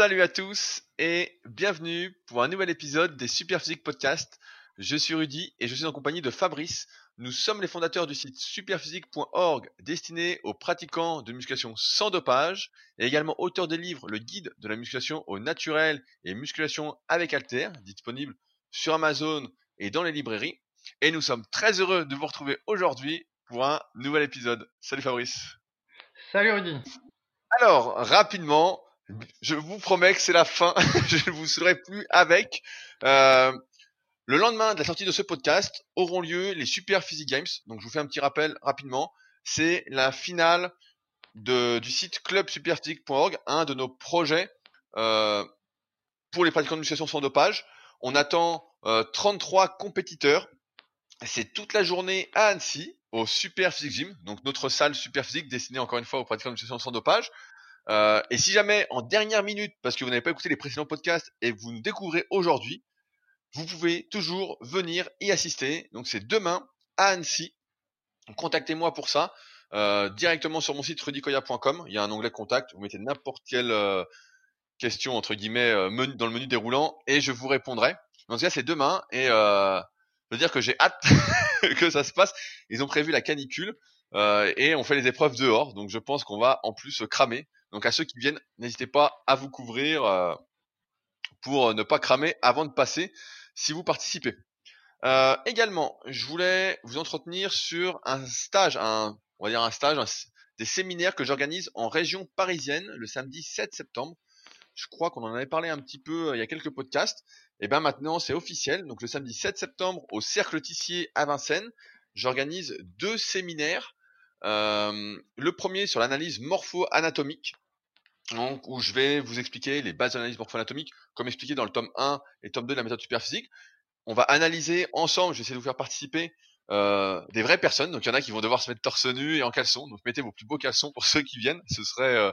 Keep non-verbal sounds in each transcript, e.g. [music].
Salut à tous et bienvenue pour un nouvel épisode des Super Physique Podcast. Je suis Rudy et je suis en compagnie de Fabrice. Nous sommes les fondateurs du site superphysique.org destiné aux pratiquants de musculation sans dopage et également auteur des livres Le guide de la musculation au naturel et musculation avec alter, disponible sur Amazon et dans les librairies. Et nous sommes très heureux de vous retrouver aujourd'hui pour un nouvel épisode. Salut Fabrice. Salut Rudy. Alors, rapidement, je vous promets que c'est la fin. [laughs] je ne vous serai plus avec. Euh, le lendemain de la sortie de ce podcast auront lieu les Super Physique Games. Donc je vous fais un petit rappel rapidement. C'est la finale du site clubsuperphysique.org, un de nos projets euh, pour les pratiquants de musculation sans dopage. On attend euh, 33 compétiteurs. C'est toute la journée à Annecy, au Super Physique Gym, donc notre salle Super Physique destinée encore une fois aux pratiquants de musculation sans dopage. Euh, et si jamais en dernière minute, parce que vous n'avez pas écouté les précédents podcasts et vous nous découvrez aujourd'hui, vous pouvez toujours venir y assister. Donc c'est demain à Annecy. Contactez-moi pour ça euh, directement sur mon site rudicoya.com. Il y a un onglet contact. Vous mettez n'importe quelle euh, question entre guillemets euh, dans le menu déroulant et je vous répondrai. En tout cas, c'est demain et euh, je veux dire que j'ai hâte [laughs] que ça se passe. Ils ont prévu la canicule euh, et on fait les épreuves dehors. Donc je pense qu'on va en plus cramer. Donc à ceux qui viennent, n'hésitez pas à vous couvrir euh, pour ne pas cramer avant de passer si vous participez. Euh, également, je voulais vous entretenir sur un stage, un, on va dire un stage, des séminaires que j'organise en région parisienne le samedi 7 septembre. Je crois qu'on en avait parlé un petit peu euh, il y a quelques podcasts. Et bien maintenant, c'est officiel. Donc le samedi 7 septembre au Cercle Tissier à Vincennes, j'organise deux séminaires. Euh, le premier sur l'analyse morpho-anatomique, où je vais vous expliquer les bases d'analyse morpho-anatomique, comme expliqué dans le tome 1 et tome 2 de la méthode superphysique. On va analyser ensemble, je vais essayer de vous faire participer euh, des vraies personnes. Donc il y en a qui vont devoir se mettre torse nu et en caleçon. Donc mettez vos plus beaux caleçons pour [laughs] ceux qui viennent. Ce serait euh,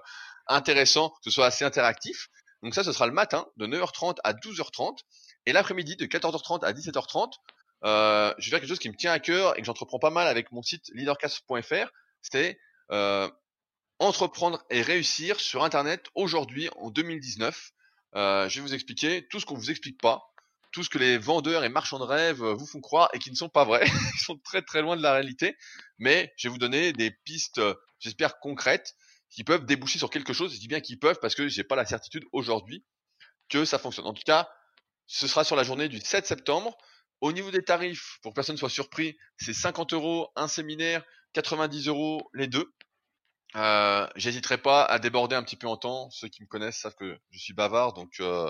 intéressant, que ce soit assez interactif. Donc ça, ce sera le matin de 9h30 à 12h30 et l'après-midi de 14h30 à 17h30. Euh, je vais faire quelque chose qui me tient à cœur et que j'entreprends pas mal avec mon site leadercast.fr. C'est entreprendre et réussir sur Internet aujourd'hui en 2019. Euh, je vais vous expliquer tout ce qu'on vous explique pas, tout ce que les vendeurs et marchands de rêve vous font croire et qui ne sont pas vrais. [laughs] Ils sont très très loin de la réalité. Mais je vais vous donner des pistes, j'espère concrètes, qui peuvent déboucher sur quelque chose. Je dis bien qu'ils peuvent parce que j'ai pas la certitude aujourd'hui que ça fonctionne. En tout cas, ce sera sur la journée du 7 septembre. Au niveau des tarifs, pour que personne ne soit surpris, c'est 50 euros un séminaire, 90 euros les deux. Euh, J'hésiterai pas à déborder un petit peu en temps. Ceux qui me connaissent savent que je suis bavard, donc euh,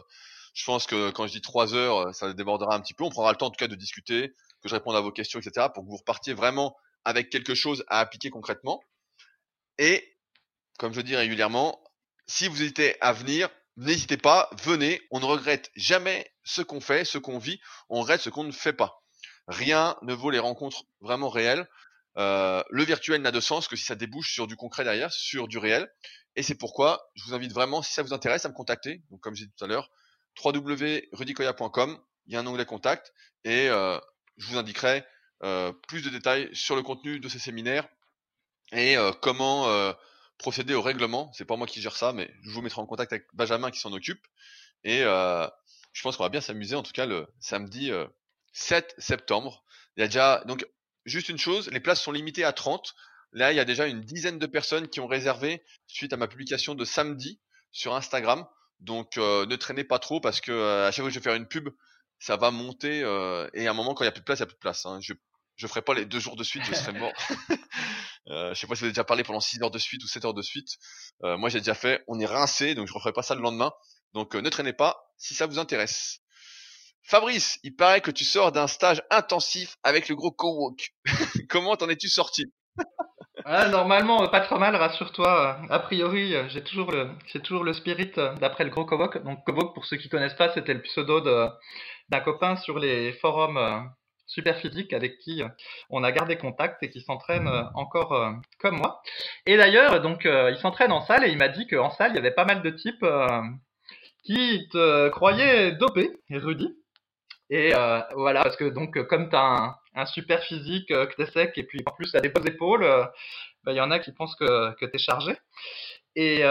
je pense que quand je dis trois heures, ça débordera un petit peu. On prendra le temps en tout cas de discuter, que je réponde à vos questions, etc., pour que vous repartiez vraiment avec quelque chose à appliquer concrètement. Et comme je dis régulièrement, si vous hésitez à venir, n'hésitez pas, venez. On ne regrette jamais ce qu'on fait, ce qu'on vit. On regrette ce qu'on ne fait pas. Rien ne vaut les rencontres vraiment réelles. Euh, le virtuel n'a de sens que si ça débouche sur du concret derrière, sur du réel. Et c'est pourquoi je vous invite vraiment, si ça vous intéresse, à me contacter. Donc comme j'ai dit tout à l'heure, www.rudicoya.com, il y a un onglet contact et euh, je vous indiquerai euh, plus de détails sur le contenu de ces séminaires et euh, comment euh, procéder au règlement. C'est pas moi qui gère ça, mais je vous mettrai en contact avec Benjamin qui s'en occupe. Et je pense qu'on va bien s'amuser, en tout cas le samedi 7 septembre. Il y a déjà donc juste une chose, les places sont limitées à 30. Là, il y a déjà une dizaine de personnes qui ont réservé suite à ma publication de samedi sur Instagram. Donc euh, ne traînez pas trop parce que euh, à chaque fois que je vais faire une pub, ça va monter euh, et à un moment quand il y a plus de place, il y a plus de place. Hein. Je je ferai pas les deux jours de suite, je serai mort. [laughs] je sais pas si vous avez déjà parlé pendant 6 heures de suite ou 7 heures de suite. moi j'ai déjà fait, on est rincé, donc je referai pas ça le lendemain. Donc ne traînez pas si ça vous intéresse. Fabrice, il paraît que tu sors d'un stage intensif avec le gros co-walk. [laughs] Comment t'en es-tu sorti? Ah, Normalement, pas trop mal, rassure-toi. A priori, j'ai toujours le, toujours le spirit d'après le gros co-walk. Donc co-walk, pour ceux qui connaissent pas, c'était le pseudo d'un copain sur les forums super physiques avec qui on a gardé contact et qui s'entraîne encore comme moi. Et d'ailleurs, donc, il s'entraîne en salle et il m'a dit qu'en salle, il y avait pas mal de types qui te croyaient dopé, Rudy. Et euh, voilà, parce que donc comme tu as un, super physique, euh, que tu es sec, et puis en plus tu as des beaux épaules, il euh, bah, y en a qui pensent que, que tu es chargé. Et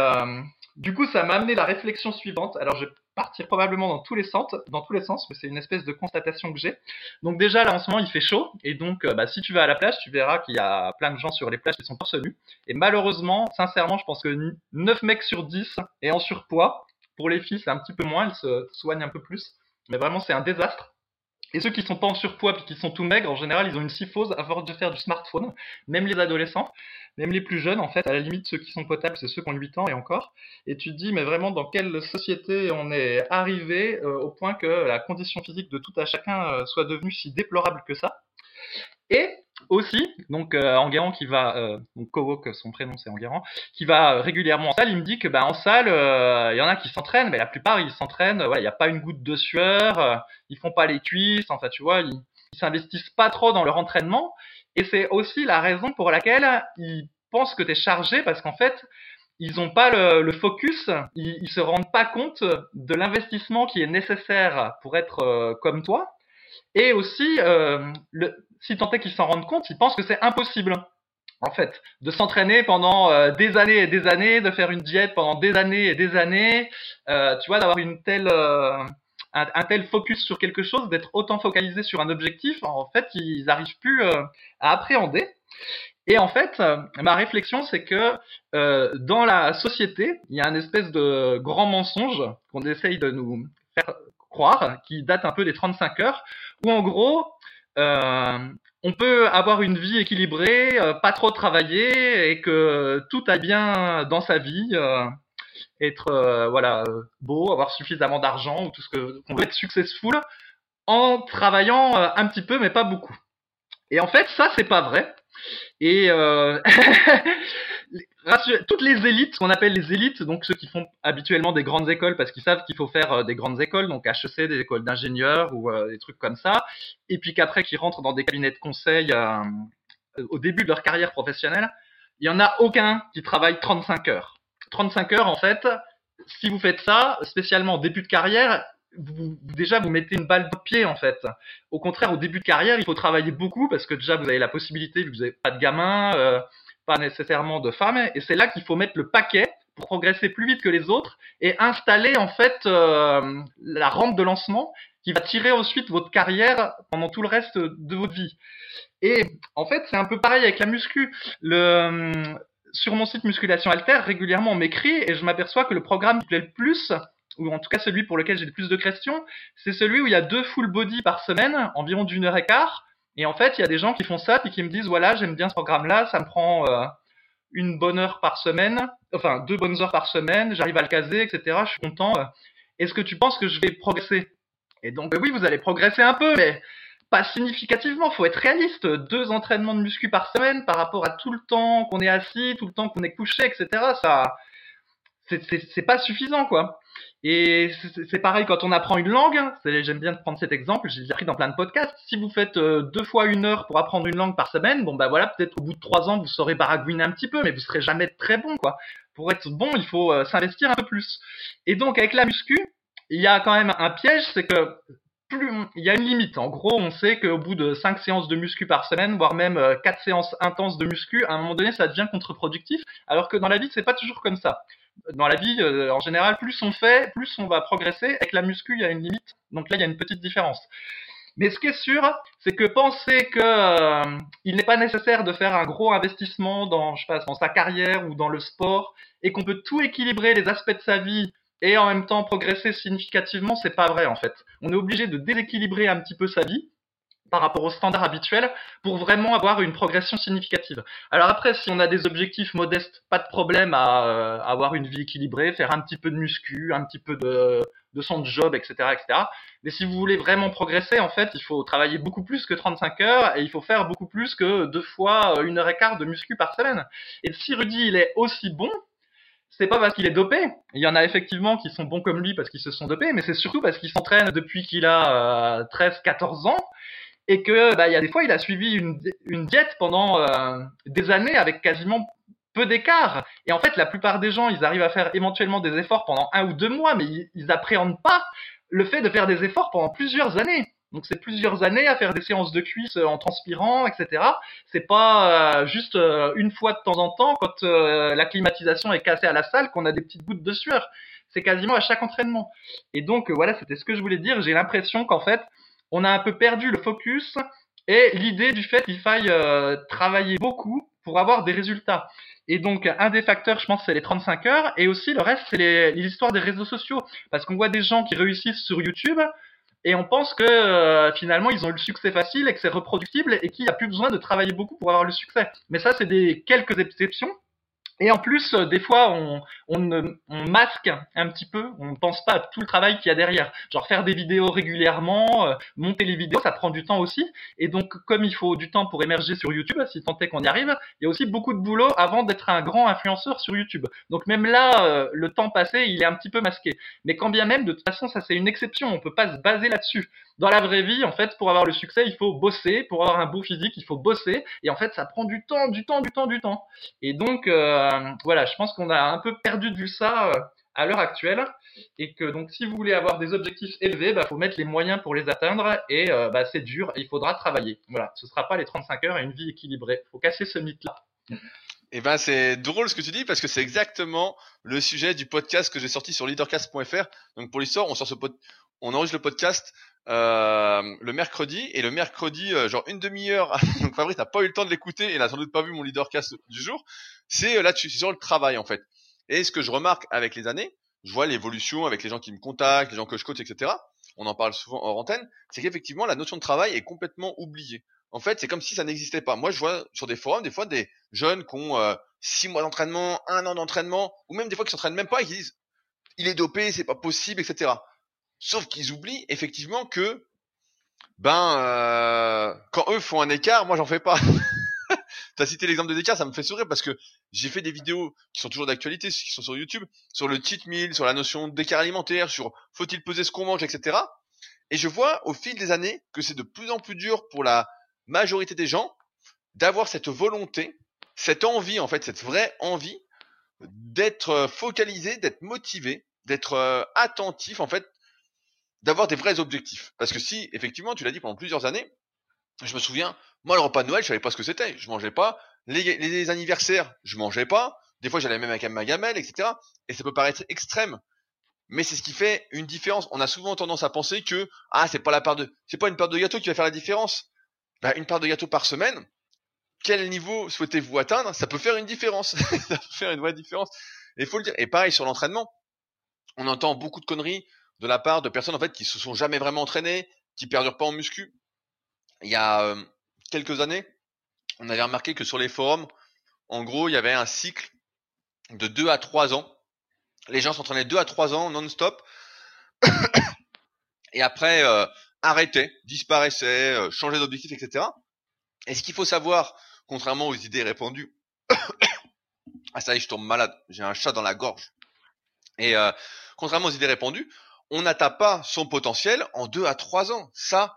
du coup, ça m'a amené la réflexion suivante. Alors, je vais partir probablement dans tous les sens, dans tous les sens, mais c'est une espèce de constatation que j'ai. Donc déjà, là, en ce moment, il fait chaud, et donc, euh, bah, si tu vas à la plage, tu verras qu'il y a plein de gens sur les plages qui sont torse. Et malheureusement, sincèrement, je pense que 9 mecs sur 10 est en surpoids. Pour les filles, c'est un petit peu moins, elles se soignent un peu plus. Mais vraiment, c'est un désastre. Et ceux qui sont pas en surpoids puis qui sont tout maigres, en général, ils ont une syphose à force de faire du smartphone. Même les adolescents, même les plus jeunes, en fait, à la limite, ceux qui sont potables, c'est ceux qui ont 8 ans et encore. Et tu te dis, mais vraiment, dans quelle société on est arrivé euh, au point que la condition physique de tout à chacun euh, soit devenue si déplorable que ça et aussi, donc euh, Enguerrand qui va, euh, donc Kowok, son prénom c'est Enguerrand, qui va régulièrement en salle, il me dit que bah, en salle, euh, il y en a qui s'entraînent, mais la plupart ils s'entraînent, il n'y a pas une goutte de sueur, euh, ils font pas les cuisses, enfin tu vois, ils, s'investissent pas trop dans leur entraînement, et c'est aussi la raison pour laquelle ils pensent que tu es chargé, parce qu'en fait, ils n'ont pas le, le focus, ils, ils se rendent pas compte de l'investissement qui est nécessaire pour être euh, comme toi, et aussi, euh, le, si tant est qu'ils s'en rendent compte, ils pensent que c'est impossible, en fait, de s'entraîner pendant euh, des années et des années, de faire une diète pendant des années et des années, euh, tu vois, d'avoir une telle, euh, un, un, tel focus sur quelque chose, d'être autant focalisé sur un objectif, en fait, ils n'arrivent plus à appréhender. Et en fait, ma réflexion, c'est que dans la société, il y a un espèce de grand mensonge qu'on essaye de nous faire croire, qui date un peu des 35 heures, où en gros, euh, on peut avoir une vie équilibrée, euh, pas trop travailler et que tout aille bien dans sa vie, euh, être euh, voilà beau, avoir suffisamment d'argent ou tout ce que on veut être successful en travaillant euh, un petit peu mais pas beaucoup. Et en fait, ça c'est pas vrai. Et euh, [laughs] toutes les élites, ce qu'on appelle les élites, donc ceux qui font habituellement des grandes écoles parce qu'ils savent qu'il faut faire euh, des grandes écoles, donc HEC, des écoles d'ingénieurs ou euh, des trucs comme ça, et puis qu'après qu'ils rentrent dans des cabinets de conseil euh, au début de leur carrière professionnelle, il y en a aucun qui travaille 35 heures. 35 heures en fait, si vous faites ça, spécialement au début de carrière, déjà vous mettez une balle de pied en fait. Au contraire, au début de carrière, il faut travailler beaucoup parce que déjà vous avez la possibilité, vu que vous n'avez pas de gamin, pas nécessairement de femmes, et c'est là qu'il faut mettre le paquet pour progresser plus vite que les autres et installer en fait euh, la rampe de lancement qui va tirer ensuite votre carrière pendant tout le reste de votre vie. Et en fait, c'est un peu pareil avec la muscu. Le, sur mon site Musculation Alter, régulièrement on m'écrit et je m'aperçois que le programme qui plaît le plus, ou en tout cas celui pour lequel j'ai le plus de questions, c'est celui où il y a deux full body par semaine, environ d'une heure et quart. Et en fait, il y a des gens qui font ça et qui me disent voilà, j'aime bien ce programme-là, ça me prend euh, une bonne heure par semaine, enfin deux bonnes heures par semaine, j'arrive à le caser, etc. Je suis content. Est-ce que tu penses que je vais progresser? Et donc oui, vous allez progresser un peu, mais pas significativement. Faut être réaliste. Deux entraînements de muscu par semaine par rapport à tout le temps qu'on est assis, tout le temps qu'on est couché, etc. Ça, c'est pas suffisant, quoi. Et c'est pareil quand on apprend une langue. J'aime bien prendre cet exemple. J'ai déjà pris dans plein de podcasts. Si vous faites euh, deux fois une heure pour apprendre une langue par semaine, bon bah voilà, peut-être au bout de trois ans vous saurez baragouiner un petit peu, mais vous serez jamais très bon, quoi. Pour être bon, il faut euh, s'investir un peu plus. Et donc avec la muscu, il y a quand même un piège, c'est que plus il y a une limite. En gros, on sait qu'au bout de 5 séances de muscu par semaine, voire même 4 séances intenses de muscu, à un moment donné, ça devient contre-productif, alors que dans la vie, c'est pas toujours comme ça. Dans la vie, euh, en général, plus on fait, plus on va progresser. Avec la muscu, il y a une limite. Donc là, il y a une petite différence. Mais ce qui est sûr, c'est que penser que euh, il n'est pas nécessaire de faire un gros investissement dans, je sais pas, dans sa carrière ou dans le sport, et qu'on peut tout équilibrer les aspects de sa vie et en même temps progresser significativement, c'est pas vrai en fait. On est obligé de déséquilibrer un petit peu sa vie par rapport aux standards habituels pour vraiment avoir une progression significative. Alors après, si on a des objectifs modestes, pas de problème à euh, avoir une vie équilibrée, faire un petit peu de muscu, un petit peu de, de son job, etc., etc. Mais si vous voulez vraiment progresser, en fait, il faut travailler beaucoup plus que 35 heures et il faut faire beaucoup plus que deux fois une heure et quart de muscu par semaine. Et si Rudy, il est aussi bon, c'est pas parce qu'il est dopé. Il y en a effectivement qui sont bons comme lui parce qu'ils se sont dopés, mais c'est surtout parce qu'il s'entraîne depuis qu'il a euh, 13-14 ans et que bah, il y a des fois il a suivi une, une diète pendant euh, des années avec quasiment peu d'écart. Et en fait, la plupart des gens, ils arrivent à faire éventuellement des efforts pendant un ou deux mois, mais ils, ils appréhendent pas le fait de faire des efforts pendant plusieurs années. Donc c'est plusieurs années à faire des séances de cuisse en transpirant, etc. C'est pas juste une fois de temps en temps quand la climatisation est cassée à la salle qu'on a des petites gouttes de sueur. C'est quasiment à chaque entraînement. Et donc voilà, c'était ce que je voulais dire. J'ai l'impression qu'en fait, on a un peu perdu le focus et l'idée du fait qu'il faille travailler beaucoup pour avoir des résultats. Et donc, un des facteurs, je pense, c'est les 35 heures. Et aussi, le reste, c'est les, les, histoires des réseaux sociaux. Parce qu'on voit des gens qui réussissent sur YouTube et on pense que euh, finalement, ils ont eu le succès facile et que c'est reproductible et qu'il n'y a plus besoin de travailler beaucoup pour avoir le succès. Mais ça, c'est des quelques exceptions. Et en plus, euh, des fois, on, on, on, masque un petit peu, on ne pense pas à tout le travail qu'il y a derrière. Genre faire des vidéos régulièrement, euh, monter les vidéos, ça prend du temps aussi. Et donc, comme il faut du temps pour émerger sur YouTube, si tant est qu'on y arrive, il y a aussi beaucoup de boulot avant d'être un grand influenceur sur YouTube. Donc même là, euh, le temps passé, il est un petit peu masqué. Mais quand bien même, de toute façon, ça c'est une exception, on peut pas se baser là-dessus dans la vraie vie, en fait, pour avoir le succès, il faut bosser. Pour avoir un beau physique, il faut bosser. Et en fait, ça prend du temps, du temps, du temps, du temps. Et donc, euh, voilà, je pense qu'on a un peu perdu de vue ça euh, à l'heure actuelle. Et que donc, si vous voulez avoir des objectifs élevés, bah, faut mettre les moyens pour les atteindre. Et euh, bah, c'est dur. il faudra travailler. Voilà, ce sera pas les 35 heures et une vie équilibrée. Faut casser ce mythe-là. Eh ben c'est drôle ce que tu dis parce que c'est exactement le sujet du podcast que j'ai sorti sur leadercast.fr. Donc pour l'histoire, on on enregistre le podcast euh, le mercredi et le mercredi euh, genre une demi-heure [laughs] donc Fabrice n'a pas eu le temps de l'écouter et n'a sans doute pas vu mon leadercast du jour c'est euh, là-dessus c'est sur le travail en fait. Et ce que je remarque avec les années je vois l'évolution avec les gens qui me contactent les gens que je coach etc on en parle souvent en antenne c'est qu'effectivement la notion de travail est complètement oubliée. En fait c'est comme si ça n'existait pas. Moi je vois sur des forums des fois des jeunes qui ont six mois d'entraînement un an d'entraînement ou même des fois qui s'entraînent même pas et qui disent il est dopé c'est pas possible etc Sauf qu'ils oublient effectivement que, ben, euh, quand eux font un écart, moi j'en fais pas. [laughs] T'as cité l'exemple de l'écart, ça me fait sourire parce que j'ai fait des vidéos qui sont toujours d'actualité, qui sont sur YouTube, sur le cheat meal, sur la notion d'écart alimentaire, sur faut-il peser ce qu'on mange, etc. Et je vois au fil des années que c'est de plus en plus dur pour la majorité des gens d'avoir cette volonté, cette envie en fait, cette vraie envie d'être focalisé, d'être motivé, d'être euh, attentif en fait d'avoir des vrais objectifs. Parce que si, effectivement, tu l'as dit pendant plusieurs années, je me souviens, moi, le repas de Noël, je savais pas ce que c'était. Je mangeais pas. Les, anniversaires, je mangeais pas. Des fois, j'allais même avec ma gamelle, etc. Et ça peut paraître extrême. Mais c'est ce qui fait une différence. On a souvent tendance à penser que, ah, c'est pas la part de, c'est pas une part de gâteau qui va faire la différence. Bah, une part de gâteau par semaine, quel niveau souhaitez-vous atteindre? Ça peut faire une différence. [laughs] ça peut faire une vraie différence. Et faut le dire. Et pareil sur l'entraînement. On entend beaucoup de conneries de la part de personnes en fait qui se sont jamais vraiment entraînées, qui perdurent pas en muscu. Il y a euh, quelques années, on avait remarqué que sur les forums, en gros, il y avait un cycle de 2 à 3 ans. Les gens s'entraînaient 2 à 3 ans non-stop. et après, euh, arrêtaient, disparaissaient, euh, changeaient d'objectif, etc. Et ce qu'il faut savoir, contrairement aux idées répandues, [coughs] ah ça y est, je tombe malade, j'ai un chat dans la gorge. Et euh, contrairement aux idées répandues, on n'atteint pas son potentiel en deux à trois ans. Ça,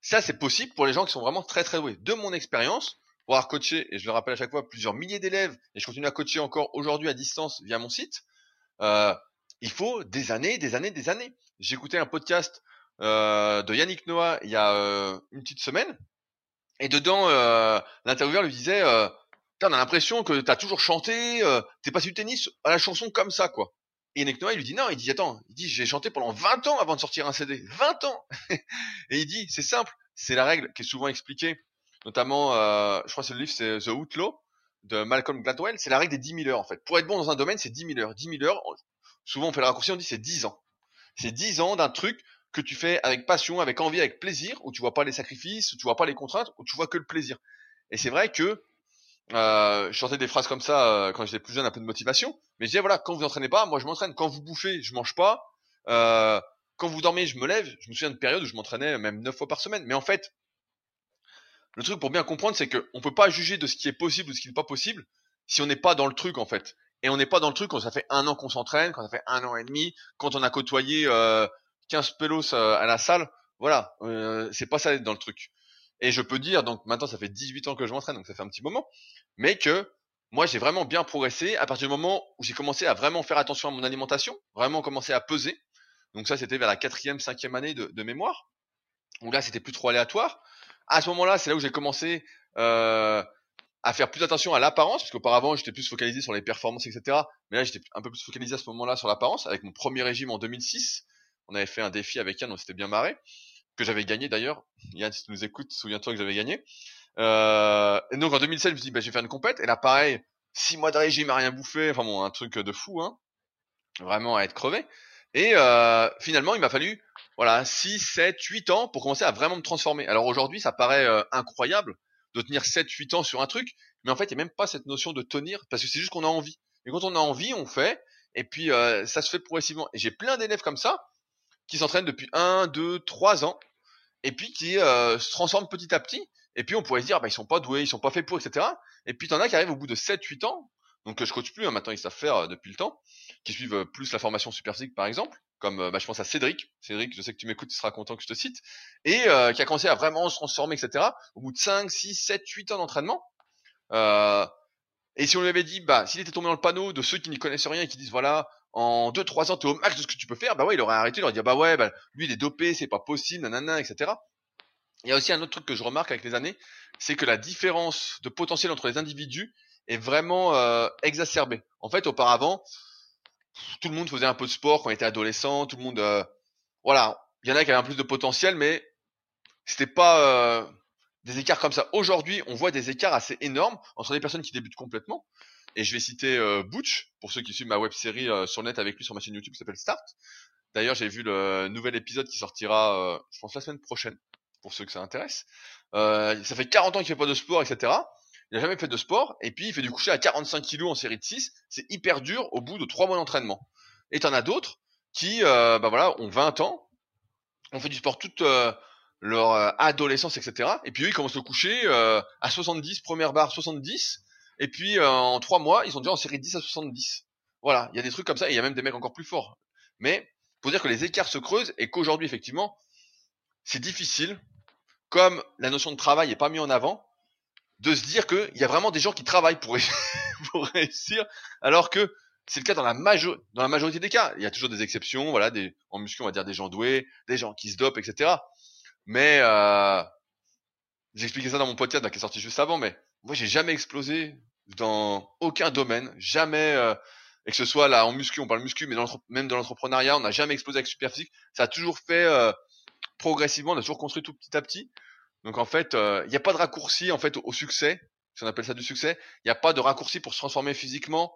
ça c'est possible pour les gens qui sont vraiment très très doués. De mon expérience, pour avoir coaché, et je le rappelle à chaque fois, plusieurs milliers d'élèves, et je continue à coacher encore aujourd'hui à distance via mon site, euh, il faut des années, des années, des années. Écouté un podcast euh, de Yannick Noah il y a euh, une petite semaine, et dedans, l'intervieweur lui disait, on a l'impression que tu as toujours chanté, t'es passé du tennis à la chanson comme ça, quoi. Et Nick Noah, il lui dit non, il dit attends, il dit j'ai chanté pendant 20 ans avant de sortir un CD, 20 ans. [laughs] et il dit c'est simple, c'est la règle qui est souvent expliquée, notamment, euh, je crois que le livre c'est The Outlaw de Malcolm Gladwell, c'est la règle des 10 000 heures en fait. Pour être bon dans un domaine, c'est 10 000 heures. 10 000 heures, souvent on fait le raccourci, on dit c'est 10 ans. C'est 10 ans d'un truc que tu fais avec passion, avec envie, avec plaisir, où tu vois pas les sacrifices, où tu vois pas les contraintes, où tu vois que le plaisir. Et c'est vrai que euh, je chantais des phrases comme ça euh, quand j'étais plus jeune, un peu de motivation. Mais je disais voilà, quand vous entraînez pas, moi je m'entraîne. Quand vous bouffez, je mange pas. Euh, quand vous dormez, je me lève. Je me souviens de périodes où je m'entraînais même neuf fois par semaine. Mais en fait, le truc pour bien comprendre, c'est que on peut pas juger de ce qui est possible ou de ce qui n'est pas possible si on n'est pas dans le truc en fait. Et on n'est pas dans le truc quand ça fait un an qu'on s'entraîne, quand ça fait un an et demi, quand on a côtoyé euh, 15 pelos à la salle. Voilà, euh, c'est pas ça d'être dans le truc. Et je peux dire, donc maintenant ça fait 18 ans que je m'entraîne, donc ça fait un petit moment, mais que moi j'ai vraiment bien progressé à partir du moment où j'ai commencé à vraiment faire attention à mon alimentation, vraiment commencer à peser. Donc ça c'était vers la quatrième, cinquième année de, mémoire. où là c'était plus trop aléatoire. À ce moment-là, c'est là où j'ai commencé euh, à faire plus attention à l'apparence, parce qu'auparavant j'étais plus focalisé sur les performances, etc. Mais là j'étais un peu plus focalisé à ce moment-là sur l'apparence, avec mon premier régime en 2006. On avait fait un défi avec Yann, on s'était bien marré, que j'avais gagné d'ailleurs. Yann, si tu nous écoutes, souviens-toi que j'avais gagné. Euh, et donc en 2007, je me suis dit, bah, je vais faire une compète. Et là, pareil, six mois de régime à rien bouffer, enfin bon, un truc de fou, hein. Vraiment à être crevé. Et euh, finalement, il m'a fallu voilà 6, 7, 8 ans pour commencer à vraiment me transformer. Alors aujourd'hui, ça paraît euh, incroyable de tenir 7, 8 ans sur un truc, mais en fait, il n'y a même pas cette notion de tenir, parce que c'est juste qu'on a envie. Et quand on a envie, on fait, et puis euh, ça se fait progressivement. Et j'ai plein d'élèves comme ça, qui s'entraînent depuis 1, 2, 3 ans, et puis qui euh, se transforment petit à petit, et puis on pourrait se dire, bah, ils sont pas doués, ils sont pas faits pour, etc. Et puis t'en as qui arrivent au bout de 7, 8 ans, donc je coach plus, hein, maintenant ils savent faire euh, depuis le temps, qui suivent euh, plus la formation Super Physique par exemple, comme euh, bah, je pense à Cédric, Cédric, je sais que tu m'écoutes, tu seras content que je te cite, et qui a commencé à vraiment se transformer, etc. Au bout de 5, 6, 7, 8 ans d'entraînement. et si on lui avait dit, bah, s'il était tombé dans le panneau de ceux qui n'y connaissent rien et qui disent, voilà, en 2-3 ans, t'es au max de ce que tu peux faire, bah ouais, il aurait arrêté, il aurait dit, bah ouais, bah, lui il est dopé, c'est pas possible, nanana, etc. Il y a aussi un autre truc que je remarque avec les années, c'est que la différence de potentiel entre les individus est vraiment euh, exacerbée. En fait, auparavant, tout le monde faisait un peu de sport quand on était adolescent, tout le monde, euh, voilà, il y en a qui avaient un plus de potentiel, mais c'était pas euh, des écarts comme ça. Aujourd'hui, on voit des écarts assez énormes entre des personnes qui débutent complètement. Et je vais citer Butch pour ceux qui suivent ma web série sur net avec lui sur ma chaîne YouTube qui s'appelle Start. D'ailleurs, j'ai vu le nouvel épisode qui sortira, je pense la semaine prochaine pour ceux que ça intéresse. ça fait 40 ans qu'il fait pas de sport, etc il n'a jamais fait de sport, et puis il fait du coucher à 45 kilos en série de 6, c'est hyper dur au bout de 3 mois d'entraînement. Et t'en as d'autres qui, euh, bah voilà, ont 20 ans, ont fait du sport toute euh, leur euh, adolescence, etc. Et puis eux, ils commencent au coucher euh, à 70, première barre 70, et puis en 3 mois, ils sont déjà en série de 10 à 70. Voilà, il y a des trucs comme ça, et il y a même des mecs encore plus forts. Mais, faut dire que les écarts se creusent, et qu'aujourd'hui, effectivement, c'est difficile, comme la notion de travail est pas mis en avant, de se dire qu'il y a vraiment des gens qui travaillent pour, [laughs] pour réussir, alors que c'est le cas dans la, majorité des cas. Il y a toujours des exceptions, voilà, des, en muscu, on va dire des gens doués, des gens qui se dopent, etc. Mais euh, j'ai expliqué ça dans mon podcast qui est sorti juste avant, mais moi j'ai jamais explosé dans aucun domaine, jamais, euh, et que ce soit là en muscu, on parle muscu, mais dans même dans l'entrepreneuriat, on n'a jamais explosé avec super physique. Ça a toujours fait euh, progressivement, on a toujours construit tout petit à petit. Donc en fait, euh, il n'y a pas de raccourci en fait au, succès, si on appelle ça du succès. Il n'y a pas de raccourci pour se transformer physiquement.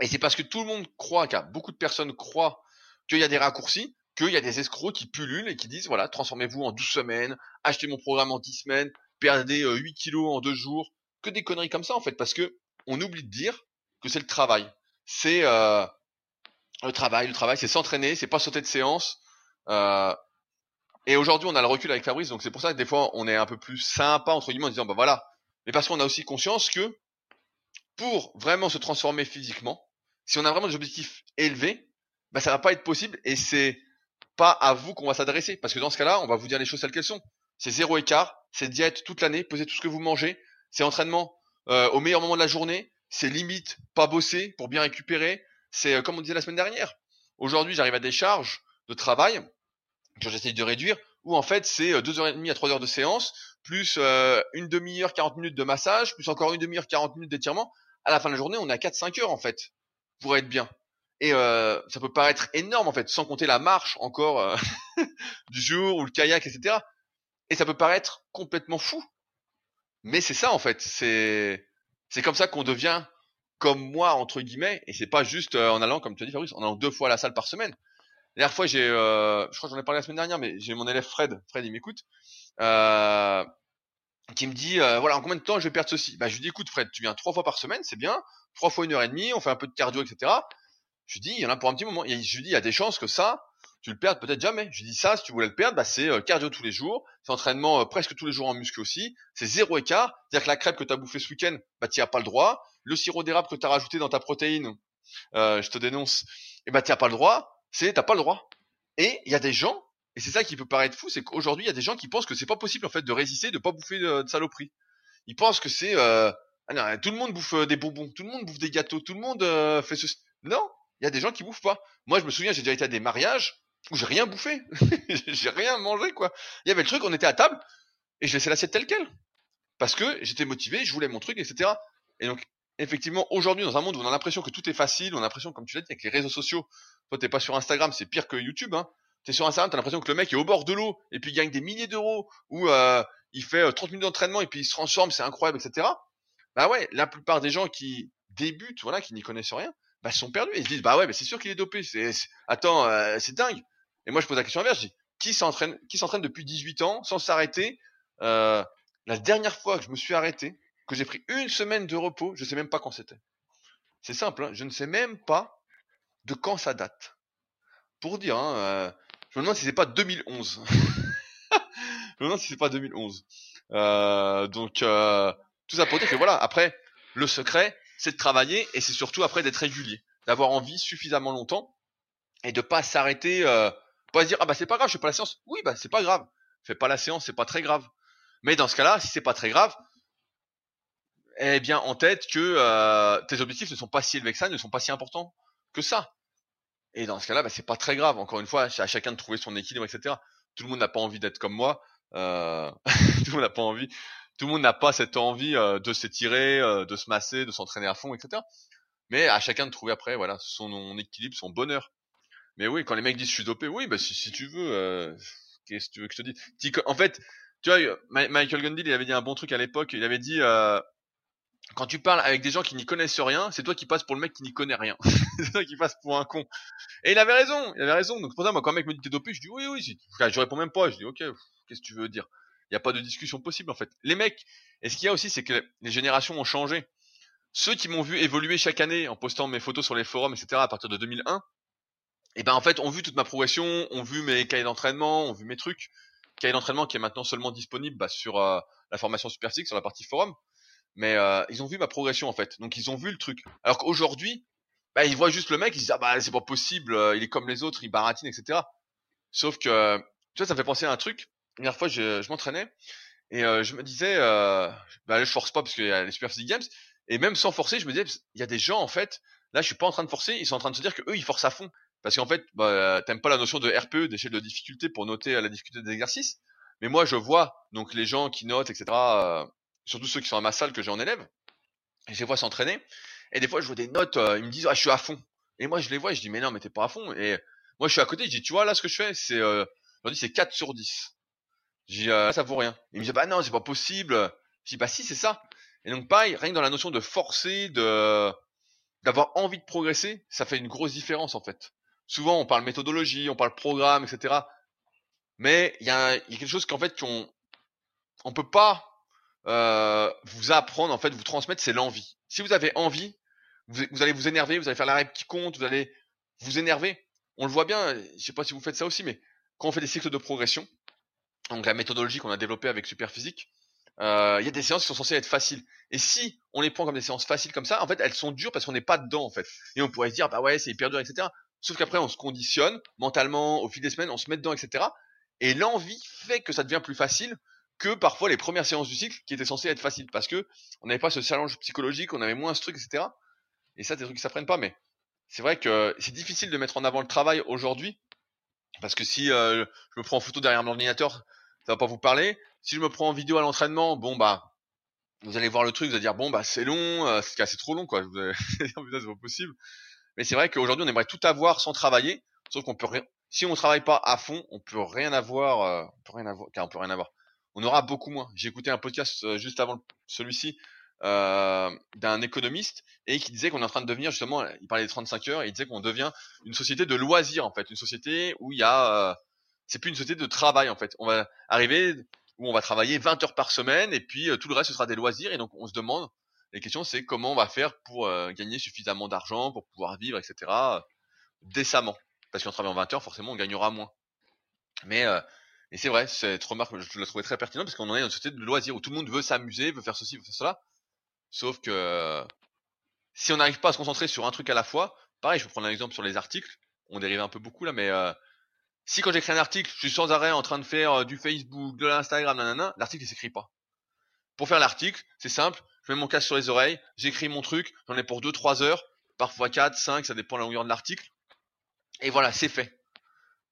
Et c'est parce que tout le monde croit, car beaucoup de personnes croient qu'il y a des raccourcis, qu'il y a des escrocs qui pullulent et qui disent voilà, transformez-vous en 12 semaines, achetez mon programme en 10 semaines, perdez 8 euh, kilos en 2 jours, que des conneries comme ça en fait, parce que on oublie de dire que c'est le travail. C'est euh, le travail, le travail, c'est s'entraîner, c'est pas sauter de séance. Euh, et aujourd'hui, on a le recul avec Fabrice, donc c'est pour ça que des fois, on est un peu plus sympa, entre guillemets, en disant, bah voilà. Mais parce qu'on a aussi conscience que, pour vraiment se transformer physiquement, si on a vraiment des objectifs élevés, bah ça va pas être possible, et c'est pas à vous qu'on va s'adresser, parce que dans ce cas-là, on va vous dire les choses telles qu'elles sont. C'est zéro écart, c'est diète toute l'année, pesez tout ce que vous mangez, c'est entraînement euh, au meilleur moment de la journée, c'est limite pas bosser pour bien récupérer, c'est euh, comme on disait la semaine dernière. Aujourd'hui, j'arrive à des charges de travail que j'essaye de réduire, où en fait c'est 2h30 euh, à 3 heures de séance, plus euh, une demi-heure, 40 minutes de massage, plus encore une demi-heure, 40 minutes d'étirement. À la fin de la journée, on à 4-5 heures en fait, pour être bien. Et euh, ça peut paraître énorme en fait, sans compter la marche encore euh, [laughs] du jour ou le kayak, etc. Et ça peut paraître complètement fou. Mais c'est ça en fait, c'est c'est comme ça qu'on devient comme moi entre guillemets, et c'est pas juste en allant, comme tu as dit Fabrice, en allant deux fois à la salle par semaine. La fois, j'ai, euh, je crois que j'en ai parlé la semaine dernière, mais j'ai mon élève Fred, Fred, il m'écoute, euh, qui me dit, euh, voilà, en combien de temps je vais perdre ceci? Bah, je lui dis, écoute, Fred, tu viens trois fois par semaine, c'est bien, trois fois une heure et demie, on fait un peu de cardio, etc. Je lui dis, il y en a pour un petit moment. je lui dis, il y a des chances que ça, tu le perdes peut-être jamais. Je dis ça, si tu voulais le perdre, bah, c'est cardio tous les jours, c'est entraînement presque tous les jours en muscu aussi, c'est zéro écart. C'est-à-dire que la crêpe que tu as bouffée ce week-end, bah, tu as pas le droit. Le sirop d'érable que tu as rajouté dans ta protéine, je te dénonce, et eh bah, pas le droit c'est t'as pas le droit. Et il y a des gens, et c'est ça qui peut paraître fou, c'est qu'aujourd'hui il y a des gens qui pensent que c'est pas possible en fait de résister, de pas bouffer de, saloperie. Ils pensent que c'est euh, ah tout le monde bouffe euh, des bonbons, tout le monde bouffe des gâteaux, tout le monde euh, fait ce. Non, il y a des gens qui bouffent pas. Moi je me souviens, j'ai déjà été à des mariages où j'ai rien bouffé. [laughs] j'ai rien mangé, quoi. Il y avait le truc, on était à table, et je laissais l'assiette telle quelle. Parce que j'étais motivé, je voulais mon truc, etc. Et donc, effectivement, aujourd'hui, dans un monde où on a l'impression que tout est facile, on a l'impression, comme tu l'as dit, avec les réseaux sociaux, toi, t'es pas sur Instagram, c'est pire que YouTube, hein. T'es sur Instagram, t'as l'impression que le mec est au bord de l'eau, et puis il gagne des milliers d'euros, ou euh, il fait 30 euh, minutes d'entraînement, et puis il se transforme, c'est incroyable, etc. Bah ouais, la plupart des gens qui débutent, voilà, qui n'y connaissent rien, bah sont perdus. Ils se disent, bah ouais, mais c'est sûr qu'il est dopé. C'est, attends, euh, c'est dingue. Et moi, je pose la question inverse. Je dis, qui s'entraîne, qui s'entraîne depuis 18 ans sans s'arrêter euh, La dernière fois que je me suis arrêté, que j'ai pris une semaine de repos, je sais même pas quand c'était. C'est simple, hein, je ne sais même pas de quand ça date. Pour dire, hein, euh, je me demande si c'est pas 2011. [laughs] je me demande si c'est pas 2011. Euh, donc euh, tout ça pour dire que voilà. Après, le secret, c'est de travailler et c'est surtout après d'être régulier, d'avoir envie suffisamment longtemps et de pas s'arrêter, euh, pas se dire ah bah c'est pas grave, je fais pas la séance. Oui bah c'est pas grave, fais pas la séance, c'est pas très grave. Mais dans ce cas-là, si c'est pas très grave, eh bien en tête que euh, tes objectifs ne sont pas si élevés que ça, ne sont pas si importants que ça. Et dans ce cas-là, bah, c'est pas très grave. Encore une fois, c'est à chacun de trouver son équilibre, etc. Tout le monde n'a pas envie d'être comme moi. Euh... [laughs] tout le monde n'a pas envie tout le monde n'a pas cette envie euh, de s'étirer, euh, de se masser, de s'entraîner à fond, etc. Mais à chacun de trouver après, voilà, son équilibre, son bonheur. Mais oui, quand les mecs disent je suis dopé, oui, bah si, tu veux, euh, qu'est-ce que tu veux que je te dise? En fait, tu vois, Michael Gundil, il avait dit un bon truc à l'époque. Il avait dit quand tu parles avec des gens qui n'y connaissent rien, c'est toi qui passes pour le mec qui n'y connaît rien. [laughs] c'est toi qui passes pour un con. Et il avait raison, il avait raison. Donc pour ça, moi, quand un mec me dit t'es dopé, je dis oui, oui. Je réponds même pas. Je dis ok, qu'est-ce que tu veux dire? Il n'y a pas de discussion possible en fait. Les mecs, et ce qu'il y a aussi, c'est que les générations ont changé. Ceux qui m'ont vu évoluer chaque année en postant mes photos sur les forums, etc. à partir de 2001, et eh ben en fait ont vu toute ma progression, ont vu mes cahiers d'entraînement, ont vu mes trucs. Cahier d'entraînement qui est maintenant seulement disponible bah, sur euh, la formation Super Six, sur la partie forum. Mais euh, ils ont vu ma progression en fait. Donc ils ont vu le truc. Alors qu'aujourd'hui, bah, ils voient juste le mec, ils disent ah bah c'est pas possible, euh, il est comme les autres, il baratine, etc. Sauf que tu vois, ça me fait penser à un truc première fois, je, je m'entraînais et euh, je me disais, euh, bah, je force pas parce qu'il y a les Super Physique Games. Et même sans forcer, je me disais, il y a des gens en fait, là, je suis pas en train de forcer, ils sont en train de se dire que eux, ils forcent à fond. Parce qu'en fait, bah, t'aimes pas la notion de RPE, d'échelle de difficulté, pour noter la difficulté des exercices. Mais moi, je vois donc les gens qui notent, etc. Euh, surtout ceux qui sont à ma salle que j'ai en élève, et je les vois s'entraîner. Et des fois, je vois des notes, euh, ils me disent, ah, je suis à fond. Et moi, je les vois, je dis, mais non, mais t'es pas à fond. Et moi, je suis à côté, je dis, tu vois, là, ce que je fais, c'est, euh, c'est 4 sur 10. J'ai dit, euh, ça vaut rien. Il me dit, bah non, c'est pas possible. Je dis, bah si, c'est ça. Et donc, pareil, rien que dans la notion de forcer, de, d'avoir envie de progresser, ça fait une grosse différence, en fait. Souvent, on parle méthodologie, on parle programme, etc. Mais il y, a, y a quelque chose qu'en fait, qu'on, on peut pas, euh, vous apprendre, en fait, vous transmettre, c'est l'envie. Si vous avez envie, vous, vous, allez vous énerver, vous allez faire la règle qui compte, vous allez vous énerver. On le voit bien, je sais pas si vous faites ça aussi, mais quand on fait des cycles de progression, donc la méthodologie qu'on a développée avec Superphysique, euh, il y a des séances qui sont censées être faciles. Et si on les prend comme des séances faciles comme ça, en fait, elles sont dures parce qu'on n'est pas dedans, en fait. Et on pourrait se dire, bah ouais, c'est hyper dur, etc. Sauf qu'après, on se conditionne mentalement au fil des semaines, on se met dedans, etc. Et l'envie fait que ça devient plus facile que parfois les premières séances du cycle qui étaient censées être faciles parce que on n'avait pas ce challenge psychologique, on avait moins ce truc, etc. Et ça, des trucs qui s'apprennent pas, mais c'est vrai que c'est difficile de mettre en avant le travail aujourd'hui parce que si euh, je me prends en photo derrière mon ordinateur, pas vous parler. Si je me prends en vidéo à l'entraînement, bon bah vous allez voir le truc, vous allez dire bon bah c'est long, euh, c'est trop long quoi. [laughs] C'est pas possible. Mais c'est vrai qu'aujourd'hui on aimerait tout avoir sans travailler, sauf qu'on peut rien. Si on travaille pas à fond, on peut rien avoir, euh, on peut rien avoir, car on peut rien avoir. On aura beaucoup moins. J'ai écouté un podcast euh, juste avant celui-ci d'un économiste et qui disait qu'on est en train de devenir justement, il parlait des 35 heures et il disait qu'on devient une société de loisirs en fait, une société où il y a, c'est plus une société de travail en fait. On va arriver où on va travailler 20 heures par semaine et puis euh, tout le reste ce sera des loisirs et donc on se demande, les questions c'est comment on va faire pour gagner suffisamment d'argent pour pouvoir vivre etc. décemment parce qu'en travaillant 20 heures forcément on gagnera moins. Mais et c'est vrai, cette remarque, je la trouvais très pertinente parce qu'on est dans une société de loisirs où tout le monde veut s'amuser, veut faire ceci, veut faire cela. Sauf que si on n'arrive pas à se concentrer sur un truc à la fois, pareil, je peux prendre un exemple sur les articles, on dérive un peu beaucoup là, mais euh, si quand j'écris un article, je suis sans arrêt en train de faire euh, du Facebook, de l'Instagram, nanana, l'article il s'écrit pas. Pour faire l'article, c'est simple, je mets mon casque sur les oreilles, j'écris mon truc, j'en ai pour 2-3 heures, parfois 4, 5, ça dépend de la longueur de l'article, et voilà, c'est fait.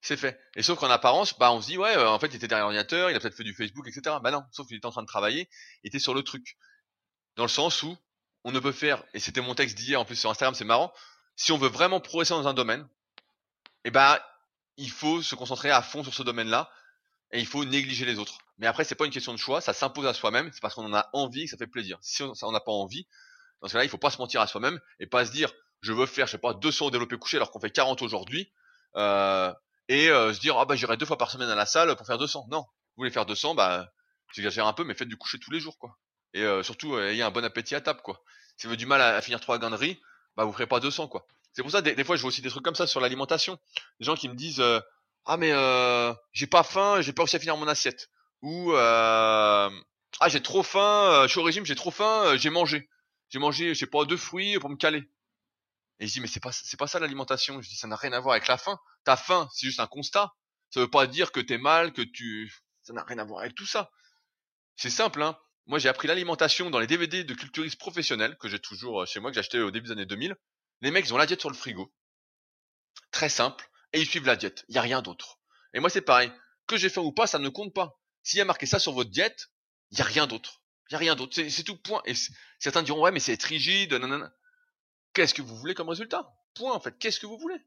c'est fait. Et sauf qu'en apparence, bah on se dit ouais, euh, en fait il était derrière l'ordinateur, il a peut-être fait du Facebook, etc. Bah non, sauf qu'il était en train de travailler, il était sur le truc. Dans le sens où on ne peut faire, et c'était mon texte d'hier en plus sur Instagram, c'est marrant, si on veut vraiment progresser dans un domaine, eh ben il faut se concentrer à fond sur ce domaine-là, et il faut négliger les autres. Mais après, c'est pas une question de choix, ça s'impose à soi-même, c'est parce qu'on en a envie que ça fait plaisir. Si on n'a pas envie, dans ce cas-là, il faut pas se mentir à soi-même et pas se dire je veux faire, je sais pas, 200 au développé couché alors qu'on fait 40 aujourd'hui, euh, et euh, se dire ah bah j'irai deux fois par semaine à la salle pour faire 200. Non, vous voulez faire 200, bah j'exagère un peu, mais faites du coucher tous les jours quoi. Et euh, surtout euh, ayez un bon appétit à table quoi. Si vous avez du mal à, finir trois gains de riz, bah vous ferez pas 200 quoi. C'est pour ça des, fois je vois aussi des trucs comme ça sur l'alimentation. Des gens qui me disent ah mais j'ai pas faim, j'ai pas réussi à finir mon assiette. Ou ah j'ai trop faim, je suis au régime, j'ai trop faim, j'ai mangé. J'ai mangé, je sais pas, deux fruits pour me caler. Et je dis, mais c'est pas, ça l'alimentation. Je dis, ça n'a rien à voir avec la faim. Ta faim, c'est juste un constat. Ça veut pas dire que t'es mal, que tu, ça n'a rien à voir avec tout ça. C'est simple, hein. Moi, j'ai appris l'alimentation dans les DVD de culturistes professionnels que j'ai toujours euh, chez moi, que j'ai acheté au début des années 2000. Les mecs, ils ont la diète sur le frigo. Très simple. Et ils suivent la diète. Il y a rien d'autre. Et moi, c'est pareil. Que j'ai faim ou pas, ça ne compte pas. S'il y a marqué ça sur votre diète, il y a rien d'autre. Il y a rien d'autre. C'est tout, point. Et certains diront, ouais, mais c'est rigide. Qu'est-ce que vous voulez comme résultat? Point, en fait. Qu'est-ce que vous voulez?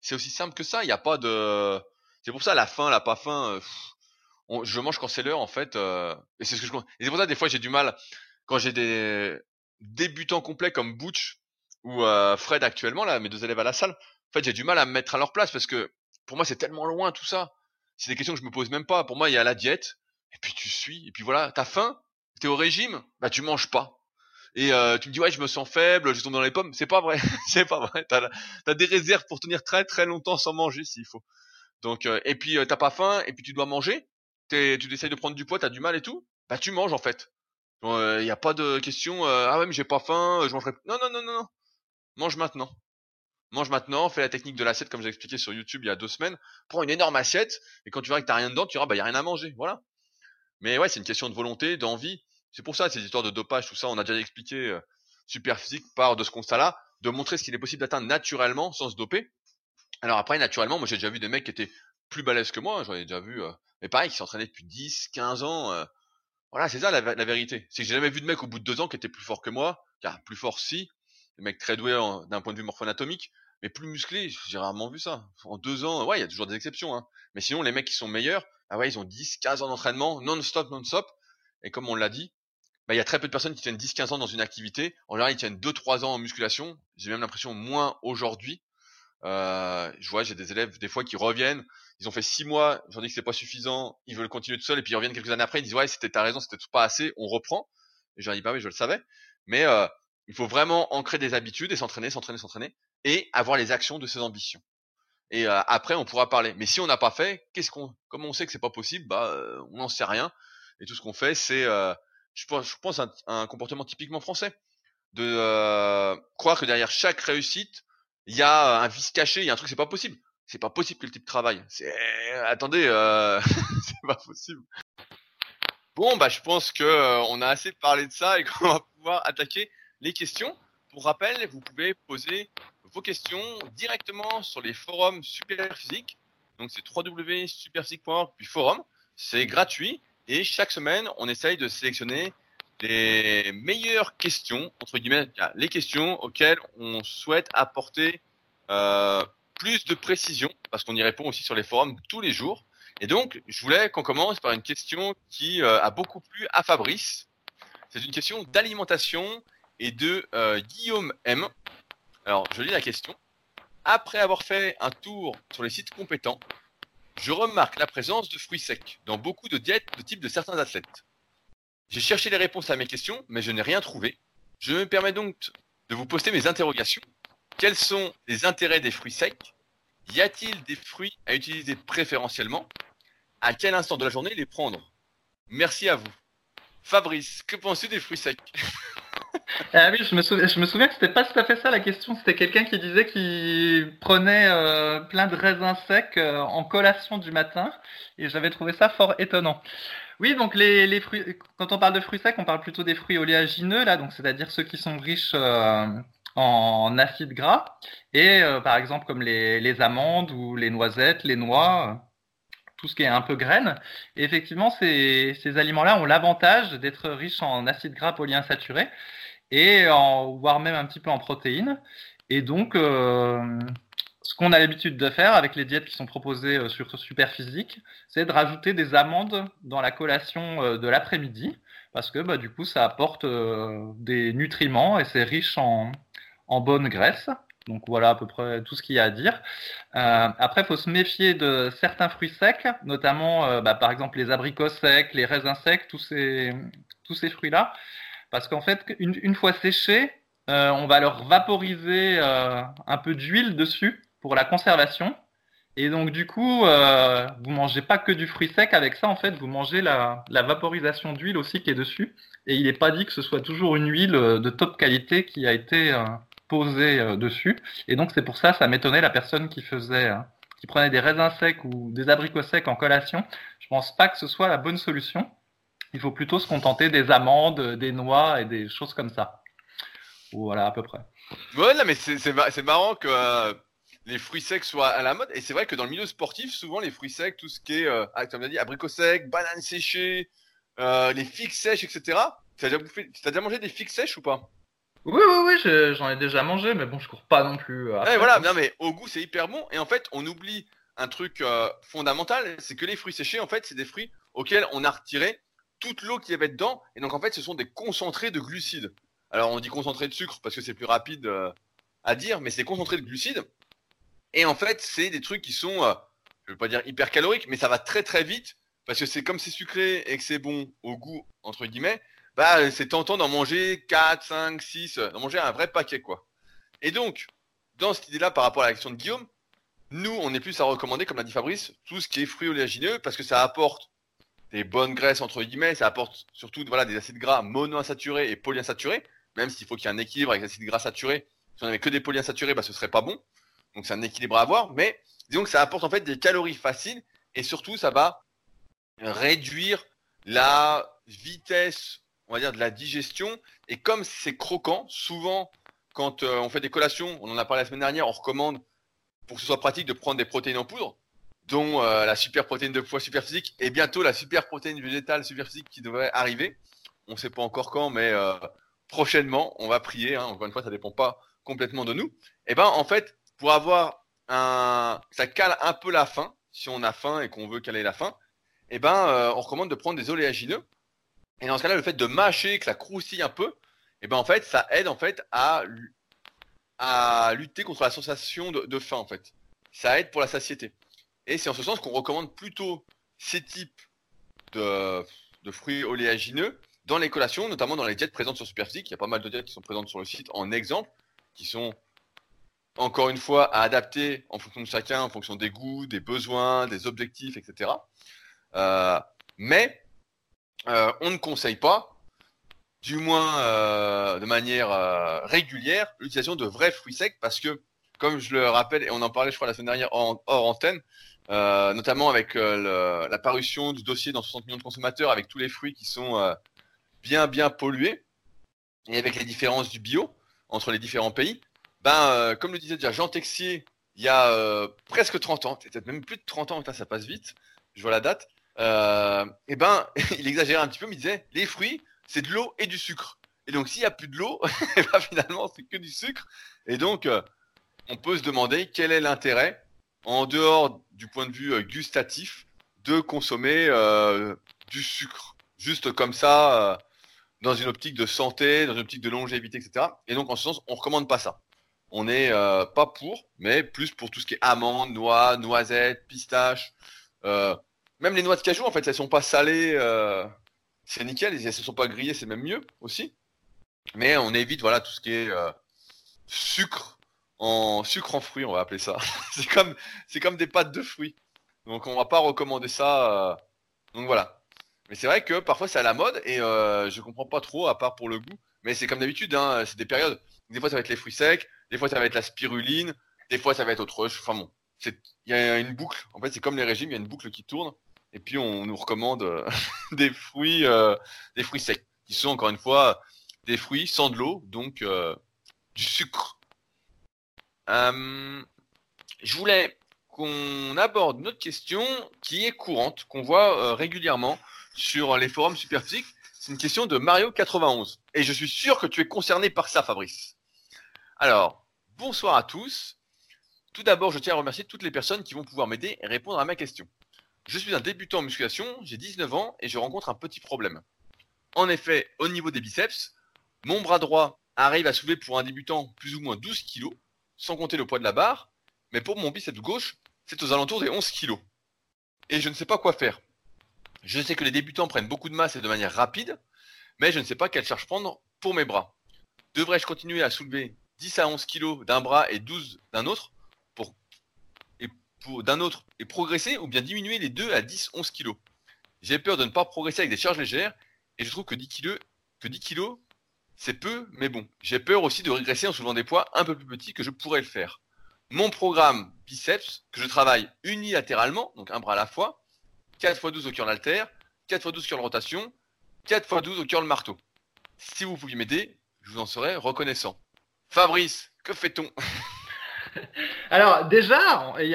C'est aussi simple que ça. Il n'y a pas de... C'est pour ça, la faim, la pas faim, euh, je mange quand c'est l'heure, en fait. Euh, et c'est ce que je... Et c'est pour ça, des fois, j'ai du mal, quand j'ai des débutants complets comme Butch ou euh, Fred actuellement, là, mes deux élèves à la salle, en fait, j'ai du mal à me mettre à leur place parce que pour moi, c'est tellement loin tout ça. C'est des questions que je me pose même pas. Pour moi, il y a la diète, et puis tu suis, et puis voilà, t'as faim, t'es au régime, bah tu manges pas et euh, tu me dis ouais je me sens faible, je tombe dans les pommes, c'est pas vrai, [laughs] c'est pas vrai. T'as as des réserves pour tenir très très longtemps sans manger s'il faut. Donc euh, et puis euh, t'as pas faim et puis tu dois manger, tu essayes de prendre du poids, t'as du mal et tout, bah tu manges en fait. Il euh, y a pas de question ah ouais mais j'ai pas faim, je mangerai. Non non non non non, mange maintenant. Mange maintenant, fais la technique de l'assiette comme j'ai expliqué sur YouTube il y a deux semaines. Prends une énorme assiette et quand tu verras que t'as rien dedans, tu diras bah y a rien à manger, voilà. Mais ouais, c'est une question de volonté, d'envie. C'est pour ça, ces histoires de dopage, tout ça, on a déjà expliqué, euh, super physique part de ce constat-là, de montrer ce qu'il est possible d'atteindre naturellement sans se doper. Alors après, naturellement, moi j'ai déjà vu des mecs qui étaient plus balèzes que moi, j'en ai déjà vu, euh, mais pareil, qui s'entraînaient depuis 10, 15 ans. Euh, voilà, c'est ça la, vérité. C'est que j'ai jamais vu de mec au bout de deux ans qui était plus fort que moi, car plus fort si, des mecs très doués d'un point de vue morpho-anatomique, mais plus musclés, j'ai rarement vu ça. En deux ans, ouais, il y a toujours des exceptions, hein. Mais sinon, les mecs qui sont meilleurs, ah ouais, ils ont 10, 15 ans d'entraînement, non-stop, non-stop. Et comme on l'a dit, bah, il y a très peu de personnes qui tiennent 10-15 ans dans une activité. En général, ils tiennent 2-3 ans en musculation. J'ai même l'impression moins aujourd'hui. Euh, je vois, j'ai des élèves des fois qui reviennent. Ils ont fait 6 mois. J'en dis que c'est pas suffisant. Ils veulent continuer tout seul et puis ils reviennent quelques années après. Ils disent ouais, c'était ta raison, c'était pas assez. On reprend. Et leur dis bah je le savais. Mais euh, il faut vraiment ancrer des habitudes et s'entraîner, s'entraîner, s'entraîner et avoir les actions de ses ambitions. Et euh, après, on pourra parler. Mais si on n'a pas fait, qu'est-ce qu'on, comme on sait que c'est pas possible, bah, euh, on n'en sait rien. Et tout ce qu'on fait, c'est euh, je pense, je pense un, un comportement typiquement français, de euh, croire que derrière chaque réussite, il y a un vice caché, il y a un truc, c'est pas possible. C'est pas possible que le type travaille. C'est, attendez, euh... [laughs] c'est pas possible. Bon, bah, je pense que euh, on a assez parlé de ça et qu'on va pouvoir attaquer les questions. Pour rappel, vous pouvez poser vos questions directement sur les forums Superphysique. Donc, c'est www.superphysique.org puis forum. C'est gratuit. Et chaque semaine, on essaye de sélectionner les meilleures questions, entre guillemets, les questions auxquelles on souhaite apporter euh, plus de précision, parce qu'on y répond aussi sur les forums tous les jours. Et donc, je voulais qu'on commence par une question qui euh, a beaucoup plu à Fabrice. C'est une question d'alimentation et de euh, Guillaume M. Alors, je lis la question. Après avoir fait un tour sur les sites compétents, je remarque la présence de fruits secs dans beaucoup de diètes de type de certains athlètes. J'ai cherché les réponses à mes questions, mais je n'ai rien trouvé. Je me permets donc de vous poster mes interrogations. Quels sont les intérêts des fruits secs? Y a-t-il des fruits à utiliser préférentiellement? À quel instant de la journée les prendre? Merci à vous. Fabrice, que penses-tu des fruits secs? [laughs] Ah oui, je me, souviens, je me souviens que c'était pas tout à fait ça la question. C'était quelqu'un qui disait qu'il prenait euh, plein de raisins secs euh, en collation du matin, et j'avais trouvé ça fort étonnant. Oui, donc les, les, fruits, quand on parle de fruits secs, on parle plutôt des fruits oléagineux là, donc c'est-à-dire ceux qui sont riches euh, en acides gras et par exemple comme les, les, amandes ou les noisettes, les noix, tout ce qui est un peu graines. Effectivement, ces, aliments-là ont l'avantage d'être riches en acides gras polyinsaturés et en, voire même un petit peu en protéines. Et donc, euh, ce qu'on a l'habitude de faire avec les diètes qui sont proposées euh, sur Superphysique, c'est de rajouter des amandes dans la collation euh, de l'après-midi, parce que bah, du coup, ça apporte des nutriments et c'est riche en, en bonne graisse. Donc voilà à peu près tout ce qu'il y a à dire. après, il faut se méfier de certains fruits secs, notamment bah, par exemple les abricots secs, les raisins secs, tous ces, tous ces fruits-là. Parce qu'en fait, une, fois séchés, euh, on va leur vaporiser euh, un peu d'huile dessus pour la conservation. Et donc du coup, euh, vous mangez pas que du fruit sec avec ça, en fait, vous mangez la, vaporisation d'huile aussi qui est dessus. Et il n'est pas dit que ce soit toujours une huile de top qualité qui a été posée dessus. Et donc c'est pour ça, ça m'étonnait la personne qui faisait, qui prenait des raisins secs ou des abricots secs en collation. Je pense pas que ce soit la bonne solution. Il faut plutôt se contenter des amandes, des noix et des choses comme ça. Voilà, à peu près. Ouais, mais c'est marrant que euh, les fruits secs soient à la mode. Et c'est vrai que dans le milieu sportif, souvent les fruits secs, tout ce qui est, euh, ah, comme on a dit, abricots secs, bananes séchées, euh, les figues sèches, etc. Tu as, déjà mangé des figues sèches ou pas? Oui, oui, oui, j'en ai, déjà mangé, mais bon, je cours pas non plus. ouais, voilà, non, mais au goût, c'est hyper bon. Et en fait, on oublie un truc fondamental, c'est que les fruits séchés, en fait, c'est des fruits auxquels on a retiré toute l'eau qu'il y avait dedans. Et donc, en fait, ce sont des concentrés de glucides. Alors, on dit concentré de sucre parce que c'est plus rapide euh, à dire, mais c'est concentré de glucides. Et en fait, c'est des trucs qui sont, euh, je veux pas dire hyper caloriques, mais ça va très très vite parce que c'est comme c'est sucré et que c'est bon au goût, entre guillemets, bah, c'est tentant d'en manger 4, 5, 6, d'en manger un vrai paquet, quoi. Et donc, dans cette idée-là, par rapport à la question de Guillaume, nous, on est plus à recommander, comme l'a dit Fabrice, tout ce qui est fruits oléagineux parce que ça apporte des bonnes graisses entre guillemets, ça apporte surtout voilà, des acides gras monoinsaturés et polyinsaturés, même s'il faut qu'il y ait un équilibre avec les acides gras saturés. Si on avait que des polyinsaturés, bah, ce serait pas bon. Donc c'est un équilibre à avoir, mais disons que ça apporte en fait des calories faciles et surtout ça va réduire la vitesse, on va dire, de la digestion. Et comme c'est croquant, souvent quand euh, on fait des collations, on en a parlé la semaine dernière, on recommande pour que ce soit pratique de prendre des protéines en poudre dont euh, la super protéine de poids super physique et bientôt la super protéine végétale super physique qui devrait arriver. On ne sait pas encore quand, mais euh, prochainement, on va prier. Hein. Encore une fois, ça dépend pas complètement de nous. Et eh ben, en fait, pour avoir un, ça cale un peu la faim, si on a faim et qu'on veut caler la faim, et eh ben, on recommande de prendre des oléagineux. Et dans ce cas-là, le fait de mâcher, que ça croustille un peu, et eh ben, en fait, ça aide en fait à, à lutter contre la sensation de, de faim, en fait. Ça aide pour la satiété. Et c'est en ce sens qu'on recommande plutôt ces types de, fruits oléagineux dans les collations, notamment dans les diètes présentes sur Superphysique. Il y a pas mal de diètes qui sont présentes sur le site en exemple, qui sont encore une fois à adapter en fonction de chacun, en fonction des goûts, des besoins, des objectifs, etc. Euh, mais euh, on ne conseille pas, du moins euh, de manière régulière, l'utilisation de vrais fruits secs parce que, comme je le rappelle, et on en parlait je crois la semaine dernière hors antenne, euh, notamment avec euh, la parution du dossier dans 60 millions de consommateurs, avec tous les fruits qui sont euh, bien bien pollués, et avec les différences du bio entre les différents pays. Ben, comme le disait déjà Jean Texier, il y a presque 30 ans, peut-être même plus de 30 ans, ça passe vite, je vois la date, et ben, [laughs] il exagérait un petit peu, mais il disait, les fruits, c'est de l'eau et du sucre. Et donc, s'il n'y a plus de l'eau, [laughs] ben, finalement, c'est que du sucre. Et donc, on peut se demander quel est l'intérêt en dehors du point de vue euh, gustatif, de consommer euh, du sucre. Juste comme ça, euh, dans une optique de santé, dans une optique de longévité, etc. Et donc, en ce sens, on recommande pas ça. On n'est pas pour, mais plus pour tout ce qui est amandes, noix, noisettes, pistaches. Même les noix de cajou, en fait, elles sont pas salées. c'est nickel. Elles ne sont pas grillées, c'est même mieux aussi. Mais on évite, voilà, tout ce qui est sucre en sucre en fruits, on va appeler ça. [laughs] c'est comme, c'est comme des pâtes de fruits. Donc on va pas recommander ça. Euh, donc voilà. Mais c'est vrai que parfois c'est à la mode et euh, je comprends pas trop à part pour le goût. Mais c'est comme d'habitude, hein, c'est des périodes. Des fois ça va être les fruits secs, des fois ça va être la spiruline, des fois ça va être autre chose. Enfin bon, il y a une boucle. En fait c'est comme les régimes, il y a une boucle qui tourne. Et puis on nous recommande euh, [laughs] des fruits, des fruits secs, qui sont encore une fois des fruits sans de l'eau, donc du sucre. Euh, je voulais qu'on aborde une autre question qui est courante, qu'on voit euh, régulièrement sur les forums superphysiques. C'est une question de Mario91. Et je suis sûr que tu es concerné par ça, Fabrice. Alors, bonsoir à tous. Tout d'abord, je tiens à remercier toutes les personnes qui vont pouvoir m'aider et répondre à ma question. Je suis un débutant en musculation, j'ai 19 ans et je rencontre un petit problème. En effet, au niveau des biceps, mon bras droit arrive à soulever pour un débutant plus ou moins 12 kg, sans compter le poids de la barre, mais pour mon biceps gauche, c'est aux alentours des 11 kg. Et je ne sais pas quoi faire. Je sais que les débutants prennent beaucoup de masse et de manière rapide, mais je ne sais pas quelle charge prendre pour mes bras. Devrais-je continuer à soulever 10 à 11 kg d'un bras et 12 d'un autre? D'un autre et progresser ou bien diminuer les 2 à 10 11 kg J'ai peur de ne pas progresser avec des charges légères et je trouve que 10 kg que 10 kg c'est peu mais bon. J'ai peur aussi de régresser en soulevant des poids un peu plus petits que je pourrais le faire. Mon programme biceps que je travaille unilatéralement, donc un bras à la fois, 4 x 12 au curl alter, 4 x 12 curl rotation, 4 x 12 au curl marteau. Si vous pouviez m'aider, je vous en serais reconnaissant. Fabrice, que fait-on? [laughs] [laughs] Alors déjà,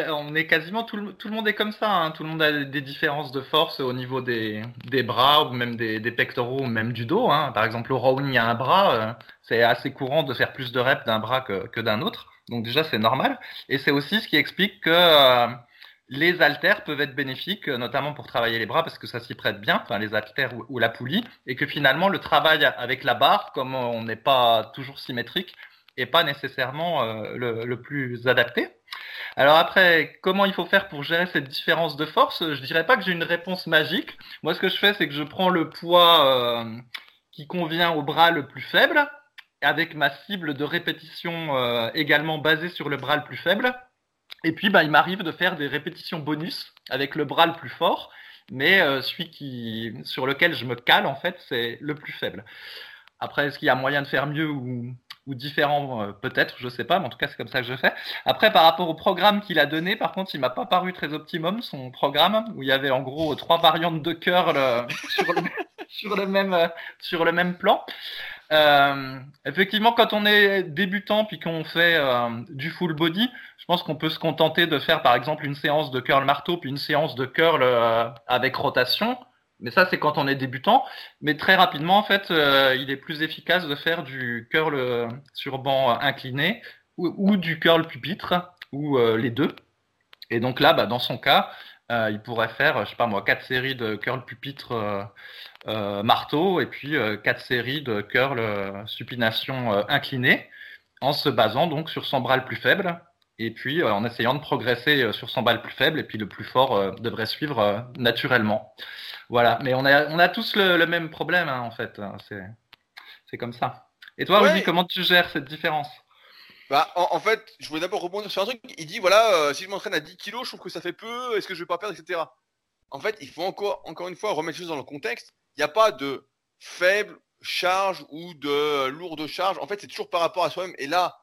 on est quasiment tout le, monde est comme ça. Hein. Tout le monde a des différences de force au niveau des, bras ou même des, pectoraux ou même du dos. Hein. Par exemple, au rowing, a un bras. Euh, c'est assez courant de faire plus de reps d'un bras que, que d'un autre. Donc déjà, c'est normal. Et c'est aussi ce qui explique que euh, les haltères peuvent être bénéfiques, notamment pour travailler les bras, parce que ça s'y prête bien, enfin les haltères ou, la poulie, et que finalement le travail avec la barre, comme on n'est pas toujours symétrique, est pas nécessairement euh, le, plus adapté. Alors après, comment il faut faire pour gérer cette différence de force? Je dirais pas que j'ai une réponse magique. Moi, ce que je fais, c'est que je prends le poids euh, qui convient au bras le plus faible, avec ma cible de répétition euh, également basée sur le bras le plus faible. Et puis, bah, il m'arrive de faire des répétitions bonus avec le bras le plus fort, mais celui qui, sur lequel je me cale, en fait, c'est le plus faible. Après, est-ce qu'il y a moyen de faire mieux ou, ou différent euh, Peut-être, je sais pas, mais en tout cas, c'est comme ça que je fais. Après, par rapport au programme qu'il a donné, par contre, il m'a pas paru très optimum, son programme, où il y avait en gros trois variantes de curl euh, [laughs] sur, le, même, sur le même plan. Euh, effectivement, quand on est débutant puis qu'on fait du full body, je pense qu'on peut se contenter de faire par exemple une séance de curl marteau puis une séance de curl avec rotation. Mais ça, c'est quand on est débutant. Mais très rapidement, en fait, il est plus efficace de faire du curl sur banc incliné ou, du curl pupitre ou les deux. Et donc là, bah, dans son cas, il pourrait faire, je sais pas moi, quatre séries de curl pupitre euh, marteau et puis euh, quatre séries de curl euh, supination inclinée en se basant donc sur son bras le plus faible et puis en essayant de progresser sur son bras le plus faible et puis le plus fort devrait suivre naturellement. Voilà, mais on a, on a tous le, même problème hein, en fait, hein. c'est comme ça. Et toi, Rudy, comment tu gères cette différence? Bah, en, fait, je voulais d'abord rebondir sur un truc. Il dit voilà, si je m'entraîne à 10 kilos, je trouve que ça fait peu. Est-ce que je vais pas perdre, etc. En fait, il faut encore, encore une fois remettre les choses dans le contexte il n'y a pas de faible charge ou de lourde charge. En fait, c'est toujours par rapport à soi-même. Et là,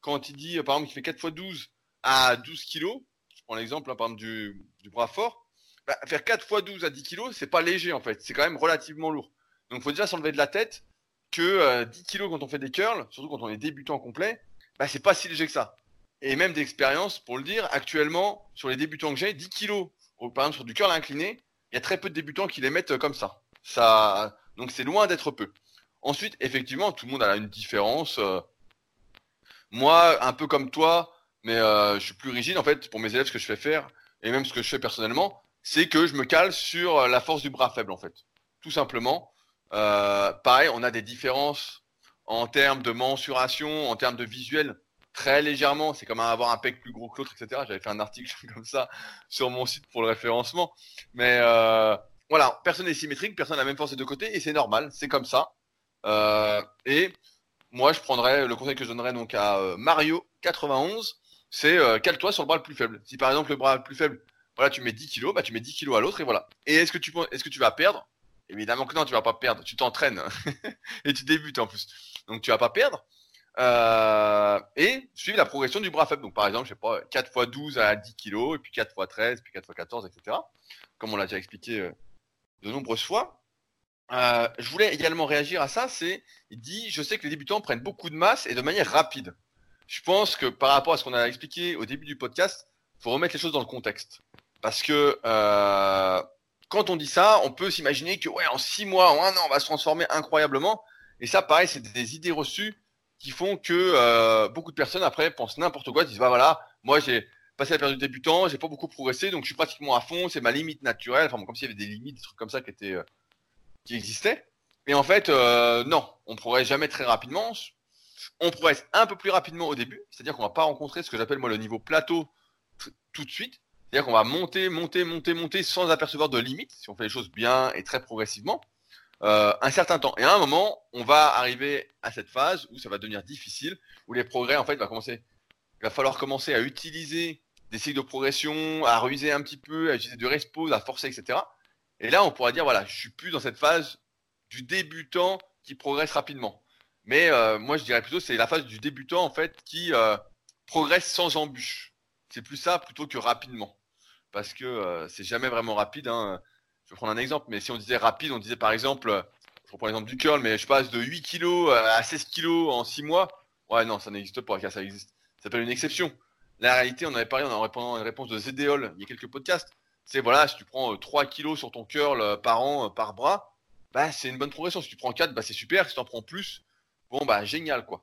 quand il dit, par exemple, qu'il fait 4 x 12 à 12 kg, je prends l'exemple, hein, par exemple, du, bras fort, bah, faire 4 x 12 à 10 kg, c'est pas léger, en fait. C'est quand même relativement lourd. Donc, il faut déjà s'enlever de la tête que 10 euh, kg quand on fait des curls, surtout quand on est débutant complet, bah, c'est pas si léger que ça. Et même d'expérience, pour le dire, actuellement, sur les débutants que j'ai, 10 kg, par exemple, sur du curl incliné, il y a très peu de débutants qui les mettent euh, comme ça. Ça, donc c'est loin d'être peu. Ensuite, effectivement, tout le monde a une différence. Euh. Moi, un peu comme toi, mais euh, je suis plus rigide en fait pour mes élèves ce que je fais faire et même ce que je fais personnellement, c'est que je me cale sur la force du bras faible en fait, tout simplement. Euh, pareil, on a des différences en termes de mensuration, en termes de visuel, très légèrement. C'est comme avoir un pec plus gros que l'autre, etc. J'avais fait un article [laughs] comme ça sur mon site pour le référencement, mais voilà, personne n'est symétrique, personne n'a la même force des deux côtés, et c'est normal, c'est comme ça. Euh, et moi, je prendrais le conseil que je donnerais donc à euh, Mario 91, c'est euh, cale-toi sur le bras le plus faible. Si par exemple le bras le plus faible, voilà, tu mets 10 kilos, bah tu mets 10 kilos à l'autre et voilà. Et est-ce que tu est-ce que tu vas perdre? Évidemment que non, tu vas pas perdre. Tu t'entraînes [laughs] et tu débutes en plus, donc tu vas pas perdre. et suivre la progression du bras faible. Donc par exemple, je sais pas, 4 x 12 à 10 kilos, et puis 4 x 13, puis 4 x 14, etc. Comme on l'a déjà expliqué de nombreuses fois. Euh, je voulais également réagir à ça, c'est, il dit, je sais que les débutants prennent beaucoup de masse et de manière rapide. Je pense que par rapport à ce qu'on a expliqué au début du podcast, faut remettre les choses dans le contexte. Parce que euh, quand on dit ça, on peut s'imaginer que ouais, en six mois, en un an, on va se transformer incroyablement. Et ça, pareil, c'est des idées reçues qui font que euh, beaucoup de personnes après pensent n'importe quoi, disent bah voilà, moi j'ai passé la période de débutant, j'ai pas beaucoup progressé, donc je suis pratiquement à fond, c'est ma limite naturelle. Enfin, bon, comme s'il y avait des limites, des trucs comme ça qui étaient existaient. Et en fait, euh, non, on progresse jamais très rapidement. On progresse un peu plus rapidement au début, c'est-à-dire qu'on va pas rencontrer ce que j'appelle moi le niveau plateau tout de suite. C'est-à-dire qu'on va monter, monter, monter, monter sans apercevoir de limite, si on fait les choses bien et très progressivement, euh, un certain temps. Et à un moment, on va arriver à cette phase où ça va devenir difficile, où les progrès, en fait, va commencer. Il va falloir commencer à utiliser des cycles de progression, à ruser un petit peu, à utiliser de respawn, à forcer, etc. Et là, on pourra dire, voilà, je suis plus dans cette phase du débutant qui progresse rapidement. Mais euh, moi, je dirais plutôt, c'est la phase du débutant, en fait, qui euh, progresse sans embûche. C'est plus ça plutôt que rapidement. Parce que euh, c'est jamais vraiment rapide. Hein. Je vais prendre un exemple, mais si on disait rapide, on disait par exemple, je reprends l'exemple du curl, mais je passe de 8 kg à 16 kg en 6 mois. Ouais, non, ça n'existe pas, ça existe. Ça s'appelle une exception. La réalité, on avait parlé en répondant à une réponse de Zédéol il y a quelques podcasts c'est voilà, si tu prends 3 euh, kilos sur ton curl euh, par an, euh, par bras, bah c'est une bonne progression. Si tu prends 4, bah c'est super. Si tu en prends plus, bon bah génial quoi.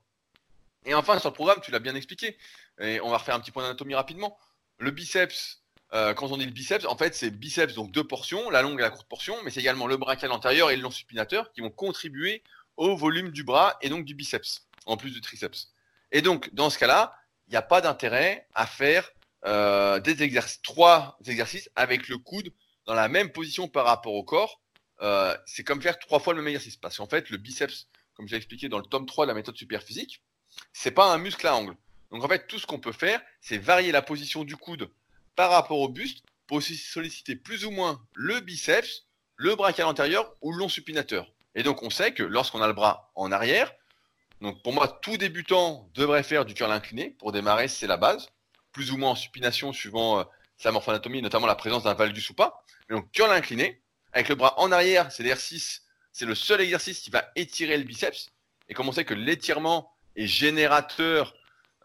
Et enfin sur le programme, tu l'as bien expliqué. Et on va refaire un petit point d'anatomie rapidement. Le biceps, quand on dit le biceps, en fait c'est biceps donc deux portions, la longue et la courte portion, mais c'est également le brachial antérieur et le long supinateur qui vont contribuer au volume du bras et donc du biceps, en plus du triceps. Et donc dans ce cas-là, il n'y a pas d'intérêt à faire euh, des exercices, trois exercices avec le coude dans la même position par rapport au corps. Euh, c'est comme faire trois fois le même exercice. Parce qu'en fait, le biceps, comme j'ai expliqué dans le tome 3 de la méthode super physique, c'est pas un muscle à angle. Donc en fait, tout ce qu'on peut faire, c'est varier la position du coude par rapport au buste pour solliciter plus ou moins le biceps, le brachial antérieur ou le long supinateur. Et donc on sait que lorsqu'on a le bras en arrière, donc pour moi, tout débutant devrait faire du curl incliné. Pour démarrer, c'est la base plus ou moins en supination suivant euh, sa morphoanatomie, notamment la présence d'un valgus ou pas. Donc curl incliné, avec le bras en arrière, c'est l'exercice, c'est le seul exercice qui va étirer le biceps. Et comme on sait que l'étirement est générateur,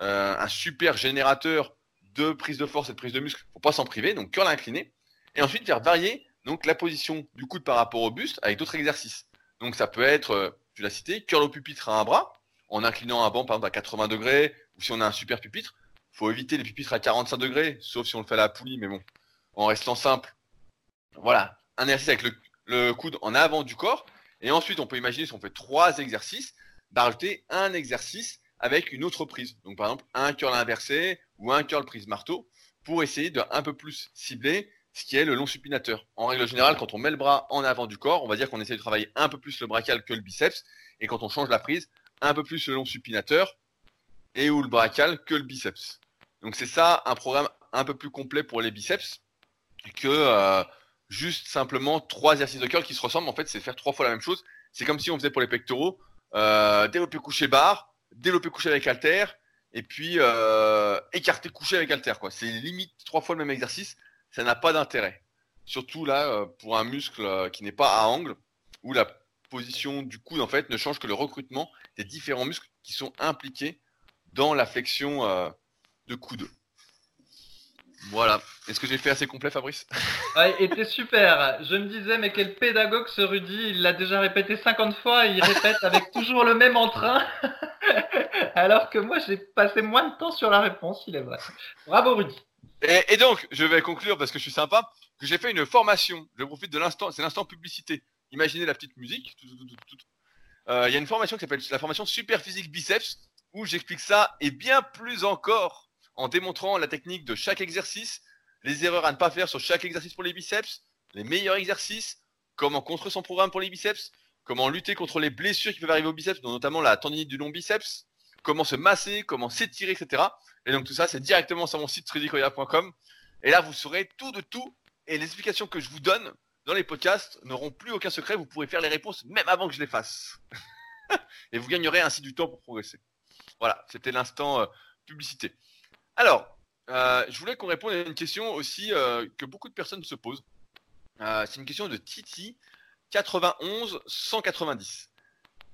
euh, un super générateur de prise de force et de prise de muscle, faut pas s'en priver, donc curl incliné. Et ensuite faire varier donc la position du coude par rapport au buste avec d'autres exercices. Donc ça peut être, euh, tu l'as cité, curl au pupitre à un bras, en inclinant un banc par exemple à 80 degrés, ou si on a un super pupitre, faut éviter les pupitres à 45 degrés, sauf si on le fait à la poulie, mais bon, en restant simple. Voilà, un exercice avec le, coude en avant du corps. Et ensuite, on peut imaginer si on fait trois exercices, d'ajouter un exercice avec une autre prise. Donc par exemple, un curl inversé ou un curl prise marteau pour essayer de un peu plus cibler ce qui est le long supinateur. En règle générale, quand on met le bras en avant du corps, on va dire qu'on essaie de travailler un peu plus le brachial que le biceps. Et quand on change la prise, un peu plus le long supinateur et ou le brachial que le biceps. Donc c'est ça un programme un peu plus complet pour les biceps que euh, juste simplement trois exercices de curl qui se ressemblent. En fait, c'est faire trois fois la même chose. C'est comme si on faisait pour les pectoraux euh, développer couché barre, développer couché avec halter, et puis euh, écarter couché avec halter. Quoi. C'est limite trois fois le même exercice. Ça n'a pas d'intérêt. Surtout là pour un muscle qui n'est pas à angle, où la position du coude en fait ne change que le recrutement des différents muscles qui sont impliqués dans la flexion euh, de coude. Voilà. Est-ce que j'ai fait assez complet, Fabrice? [laughs] Ouais, était super. Je me disais, mais quel pédagogue ce Rudy? Il l'a déjà répété 50 fois et il répète avec [laughs] toujours le même entrain. [laughs] Alors que moi, j'ai passé moins de temps sur la réponse, il est vrai. Bravo, Rudy. Et, donc, je vais conclure parce que je suis sympa, que j'ai fait une formation. Je profite de l'instant, c'est l'instant publicité. Imaginez la petite musique. Euh, il y a une formation qui s'appelle la formation Super Physique Biceps où j'explique ça et bien plus encore en démontrant la technique de chaque exercice, les erreurs à ne pas faire sur chaque exercice pour les biceps, les meilleurs exercices, comment construire son programme pour les biceps, comment lutter contre les blessures qui peuvent arriver aux biceps, notamment la tendinite du long biceps, comment se masser, comment s'étirer, etc. Et donc tout ça, c'est directement sur mon site rudicoya.com. Et là, vous saurez tout de tout. Et les explications que je vous donne dans les podcasts n'auront plus aucun secret. Vous pourrez faire les réponses même avant que je les fasse. [laughs] et vous gagnerez ainsi du temps pour progresser. Voilà, c'était l'instant euh, publicité. Alors, euh, je voulais qu'on réponde à une question aussi euh, que beaucoup de personnes se posent. c'est une question de Titi 91 190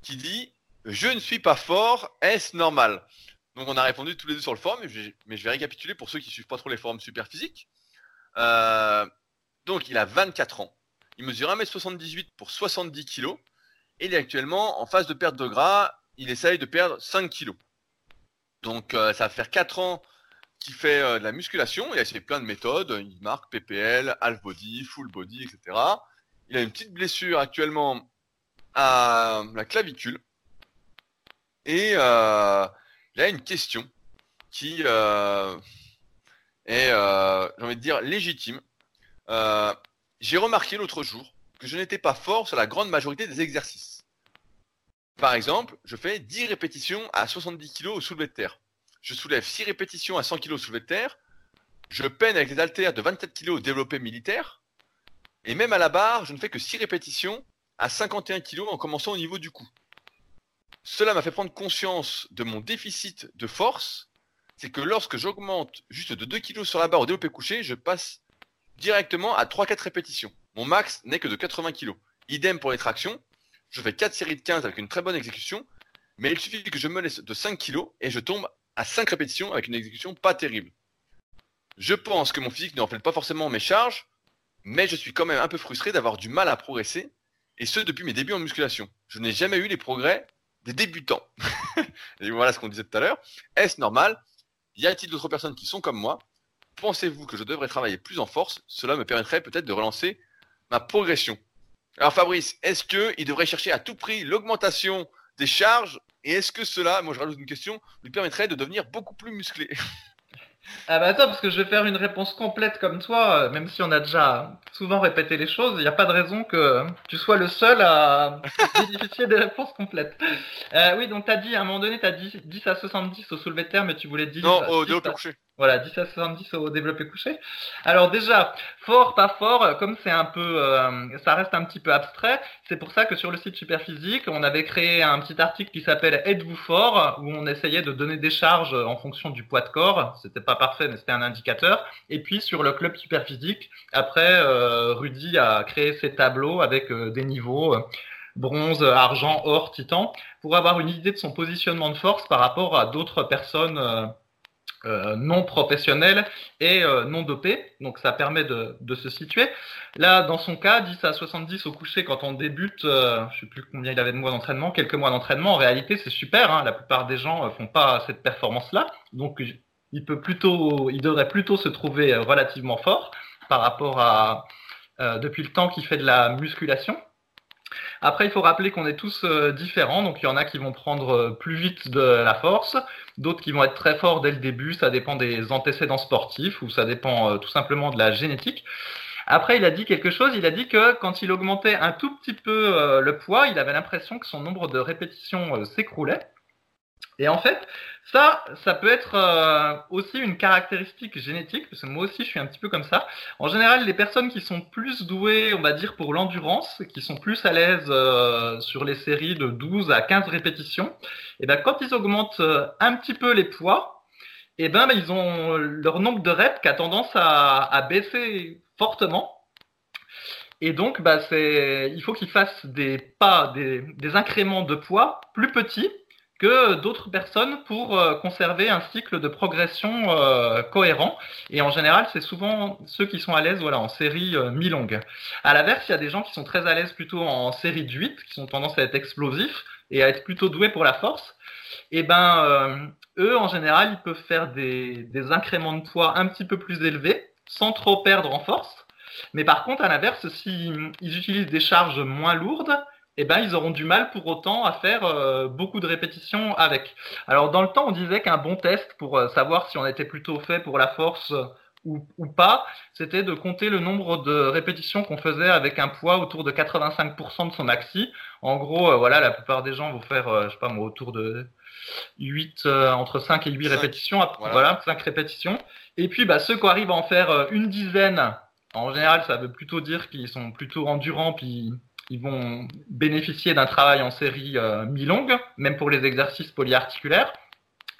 qui dit Je ne suis pas fort, est-ce normal? Donc on a répondu tous les deux sur le forum, mais je, vais récapituler pour ceux qui suivent pas trop les forums super physiques. Donc il a 24 ans, il mesure 1m78 pour 70 kg, et il est actuellement en phase de perte de gras, il essaye de perdre 5 kg. Donc euh, ça va faire 4 ans qu'il fait euh, de la musculation, il a essayé plein de méthodes, il marque PPL, half body, full body, etc. Il a une petite blessure actuellement à la clavicule. Et euh, il a une question qui est, j'ai envie de dire, légitime. J'ai remarqué l'autre jour que je n'étais pas fort sur la grande majorité des exercices. Par exemple, je fais 10 répétitions à 70 kg au soulevé de terre. Je soulève 6 répétitions à 100 kg au soulevé de terre. Je peine avec les haltères de 27 kg au développé militaire. Et même à la barre, je ne fais que 6 répétitions à 51 kg en commençant au niveau du cou. Cela m'a fait prendre conscience de mon déficit de force. C'est que lorsque j'augmente juste de 2 kg sur la barre au développé couché, je passe directement à 3-4 répétitions. Mon max n'est que de 80 kg. Idem pour les tractions. Je fais 4 séries de 15 avec une très bonne exécution. Mais il suffit que je me laisse de 5 kg et je tombe à 5 répétitions avec une exécution pas terrible. Je pense que mon physique ne reflète pas forcément mes charges, mais je suis quand même un peu frustré d'avoir du mal à progresser, et ce depuis mes débuts en musculation. Je n'ai jamais eu les progrès des débutants. [laughs] voilà ce qu'on disait tout à l'heure. Est-ce normal? Y a-t-il d'autres personnes qui sont comme moi? Pensez-vous que je devrais travailler plus en force? Cela me permettrait peut-être de relancer ma progression. Alors Fabrice, est-ce qu'il devrait chercher à tout prix l'augmentation des charges? Et est-ce que cela, moi je rajoute une question, lui permettrait de devenir beaucoup plus musclé? Ah bah attends, parce que je vais faire une réponse complète comme toi, euh, même si on a déjà souvent répété les choses, il n'y a pas de raison que tu sois le seul à [laughs] bénéficier des réponses complètes. Euh, oui, donc t'as dit, à un moment donné, t'as dit 10 à 70 au soulevé de terre, mais tu voulais dire... Non, au développé couché. Voilà, 10 à 70 au développé couché. Alors déjà, fort, pas fort, comme c'est un peu, euh, ça reste un petit peu abstrait, c'est pour ça que sur le site Superphysique, on avait créé un petit article qui s'appelle Êtes-vous fort, où on essayait de donner des charges en fonction du poids de corps. C'était pas parfait, mais c'était un indicateur. Et puis sur le club Superphysique, après, euh, Rudy a créé ses tableaux avec euh, des niveaux bronze, argent, or, titan, pour avoir une idée de son positionnement de force par rapport à d'autres personnes euh, non professionnel et euh, non dopé. Donc ça permet de, se situer. Là, dans son cas, 10 à 70 au coucher quand on débute, euh, je sais plus combien il avait de mois d'entraînement, quelques mois d'entraînement. En réalité, c'est super. Hein. La plupart des gens font pas cette performance-là. Donc il peut plutôt, il devrait plutôt se trouver relativement fort par rapport à depuis le temps qu'il fait de la musculation. Après, il faut rappeler qu'on est tous euh, différents, donc il y en a qui vont prendre euh, plus vite de la force, d'autres qui vont être très forts dès le début, ça dépend des antécédents sportifs ou ça dépend euh, tout simplement de la génétique. Après, il a dit quelque chose, il a dit que quand il augmentait un tout petit peu le poids, il avait l'impression que son nombre de répétitions s'écroulait. Et en fait, ça, ça peut être euh, aussi une caractéristique génétique, parce que moi aussi je suis un petit peu comme ça. En général, les personnes qui sont plus douées, on va dire, pour l'endurance, qui sont plus à l'aise euh, sur les séries de 12 à 15 répétitions, et eh ben quand ils augmentent euh, un petit peu les poids, et eh ben, ils ont leur nombre de reps qui a tendance à, à baisser fortement. Et donc, bah, c'est, il faut qu'ils fassent des pas, des, des incréments de poids plus petits que d'autres personnes pour euh, conserver un cycle de progression euh, cohérent. Et en général, c'est souvent ceux qui sont à l'aise voilà, en série euh, mi-longue. À l'inverse, il y a des gens qui sont très à l'aise plutôt en série de 8, qui sont tendance à être explosifs et à être plutôt doués pour la force. Et ben, eux, en général, ils peuvent faire des, des incréments de poids un petit peu plus élevés, sans trop perdre en force. Mais par contre, à l'inverse, s'ils utilisent des charges moins lourdes, eh ben, ils auront du mal pour autant à faire euh, beaucoup de répétitions avec. Alors, dans le temps, on disait qu'un bon test pour euh, savoir si on était plutôt fait pour la force euh, ou, ou, pas, c'était de compter le nombre de répétitions qu'on faisait avec un poids autour de 85% de son maxi. En gros, voilà, la plupart des gens vont faire, je sais pas moi, autour de 8, entre 5 et 8 répétitions. Voilà. voilà. 5 répétitions. Et puis, bah, ceux qui arrivent à en faire une dizaine, en général, ça veut plutôt dire qu'ils sont plutôt endurants, puis ils vont bénéficier d'un travail en série euh, mi-longue, même pour les exercices polyarticulaires.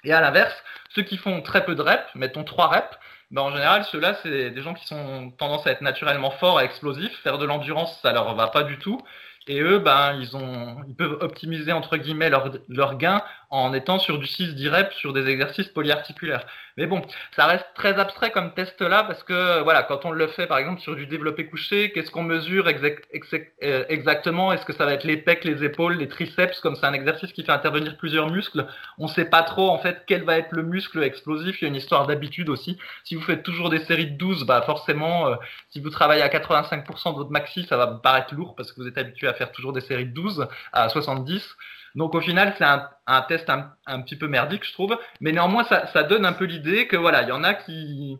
Et à l'inverse, ceux qui font très peu de reps, mettons 3 reps, ben en général, ceux-là, c'est des gens qui sont tendance à être naturellement forts et explosifs. Faire de l'endurance, ça leur va pas du tout. Et eux, ben, ils, peuvent optimiser entre guillemets leurs leur gains en étant sur du 6-10 reps sur des exercices polyarticulaires. Mais bon, ça reste très abstrait comme test là parce que voilà, quand on le fait par exemple sur du développé couché, qu'est-ce qu'on mesure euh, exactement? Est-ce que ça va être les pecs, les épaules, les triceps Comme c'est un exercice qui fait intervenir plusieurs muscles, on ne sait pas trop en fait quel va être le muscle explosif. Il y a une histoire d'habitude aussi. Si vous faites toujours des séries de 12, bah forcément, euh, si vous travaillez à 85% de votre maxi, ça va paraître lourd parce que vous êtes habitué à faire toujours des séries de 12 à 70. Donc au final, c'est un, test un, petit peu merdique, je trouve. Mais néanmoins, ça, donne un peu l'idée que voilà, il y en a qui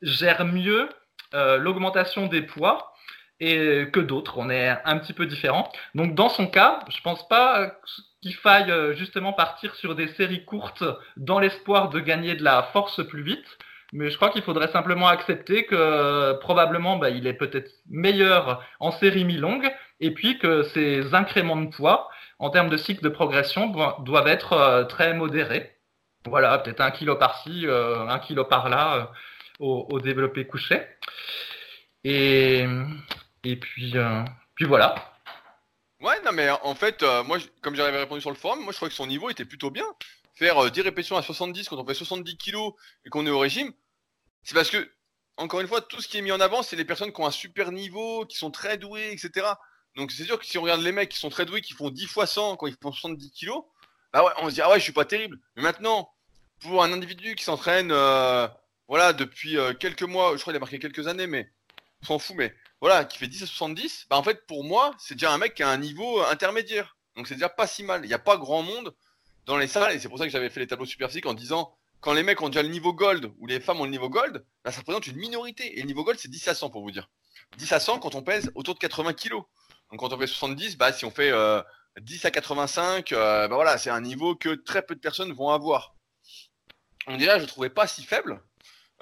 gèrent mieux euh, l'augmentation des poids et que d'autres. On est un petit peu différent. Donc dans son cas, je pense pas qu'il faille euh, justement partir sur des séries courtes dans l'espoir de gagner de la force plus vite. Mais je crois qu'il faudrait simplement accepter que probablement bah, il est peut-être meilleur en série mi-longue et puis que ces incréments de poids, en termes de cycle de progression, doivent être euh, très modérés. Voilà, peut-être un kilo par-ci, euh, un kilo par-là euh, au, développé couché. Et, et puis, puis voilà. Ouais, non, mais en fait, moi, comme j'avais répondu sur le forum, moi je crois que son niveau était plutôt bien. Faire 10 répétitions à 70 quand on fait 70 kilos et qu'on est au régime, c'est parce que, encore une fois, tout ce qui est mis en avant, c'est les personnes qui ont un super niveau, qui sont très douées, etc. Donc c'est sûr que si on regarde les mecs qui sont très doués, qui font 10 fois 100 quand ils font 70 kilos, bah ouais, on se dit ah ouais, je suis pas terrible. Mais maintenant, pour un individu qui s'entraîne, euh, voilà, depuis euh, quelques mois, je crois qu'il a marqué quelques années, mais on s'en fout, mais voilà, qui fait 10 à 70, bah en fait pour moi, c'est déjà un mec qui a un niveau euh, intermédiaire. Donc c'est déjà pas si mal. Il n'y a pas grand monde dans les salles, et c'est pour ça que j'avais fait les tableaux super en disant quand les mecs ont déjà le niveau gold ou les femmes ont le niveau gold, bah, ça représente une minorité. Et le niveau gold, c'est 10 à 100 pour vous dire. 10 à 100 quand on pèse autour de 80 kilos. Donc quand on fait 70, bah, si on fait 10 euh, à 85, euh, bah, voilà, c'est un niveau que très peu de personnes vont avoir. Donc déjà, je ne trouvais pas si faible.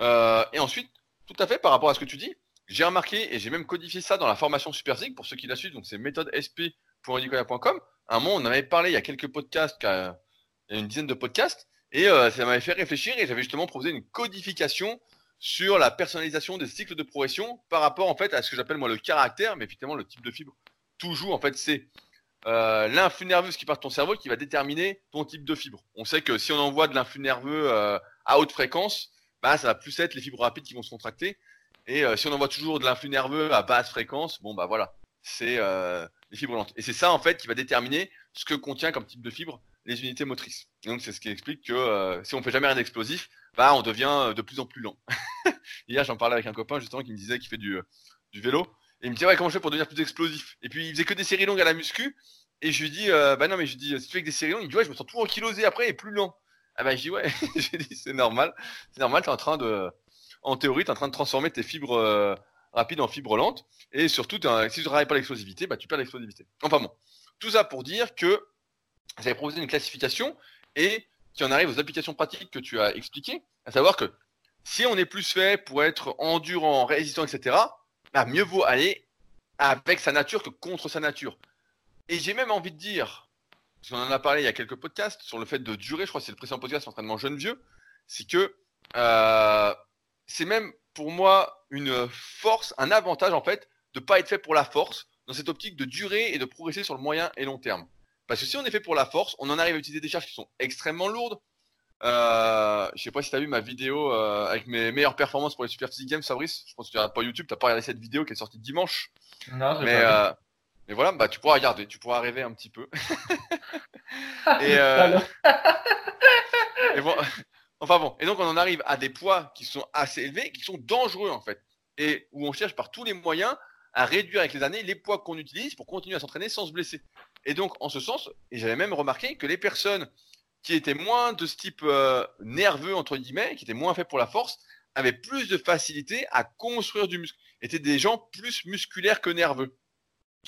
Euh, et ensuite, tout à fait par rapport à ce que tu dis, j'ai remarqué et j'ai même codifié ça dans la formation Super pour ceux qui la suivent, donc c'est méthodesp.edicola.com. À un moment, on avait parlé il y a quelques podcasts, il y a une dizaine de podcasts, et ça m'avait fait réfléchir et j'avais justement proposé une codification sur la personnalisation des cycles de progression par rapport en fait à ce que j'appelle moi le caractère, mais effectivement le type de fibre toujours, en fait, c'est euh, l'influx nerveux qui part de ton cerveau qui va déterminer ton type de fibre. On sait que si on envoie de l'influx nerveux euh, à haute fréquence, bah, ça va plus être les fibres rapides qui vont se contracter. Et euh, si on envoie toujours de l'influx nerveux à basse fréquence, bon bah voilà, c'est les fibres lentes. Et c'est ça en fait qui va déterminer ce que contient comme type de fibre les unités motrices. donc c'est ce qui explique que si on fait jamais rien d'explosif, bah on devient de plus en plus lent. [laughs] Hier j'en parlais avec un copain justement qui me disait qu'il fait du, du vélo et il me dit ouais comment je fais pour devenir plus explosif? Et puis il faisait que des séries longues à la muscu. Et je lui dis euh, bah non mais je lui dis si tu fais que des séries longues, il dit ouais je me sens toujours kilosé après et plus lent. Ah bah je dis ouais, [laughs] j'ai dit c'est normal, c'est normal, t'es en train de, en théorie t'es en train de transformer tes fibres euh, rapides en fibres lentes. Et surtout si tu travailles pas l'explosivité, bah tu perds l'explosivité. Enfin bon, tout ça pour dire que j'avais proposé une classification et qui en arrive aux applications pratiques que tu as expliquées, à savoir que si on est plus fait pour être endurant, résistant, etc., bah, mieux vaut aller avec sa nature que contre sa nature. Et j'ai même envie de dire, parce qu'on en a parlé il y a quelques podcasts, sur le fait de durer, je crois que c'est le précédent podcast, entraînement jeune-vieux, c'est que euh, c'est même pour moi une force, un avantage en fait, de ne pas être fait pour la force, dans cette optique de durer et de progresser sur le moyen et long terme. Parce que si on est fait pour la force, on en arrive à utiliser des charges qui sont extrêmement lourdes, euh, je sais pas si tu as vu ma vidéo euh, avec mes meilleures performances pour les Super Physique Games, Fabrice. Je pense que tu regardes pas YouTube, t'as pas regardé cette vidéo qui est sortie dimanche. Non, mais, euh, mais voilà, bah, tu pourras regarder, tu pourras rêver un petit peu. [laughs] et, euh, [laughs] et bon, [laughs] enfin bon, et donc on en arrive à des poids qui sont assez élevés, qui sont dangereux en fait, et où on cherche par tous les moyens à réduire avec les années les poids qu'on utilise pour continuer à s'entraîner sans se blesser. Et donc en ce sens, j'avais même remarqué que les personnes qui étaient moins de ce type euh, nerveux, entre guillemets, qui étaient moins faits pour la force, avaient plus de facilité à construire du muscle, étaient des gens plus musculaires que nerveux.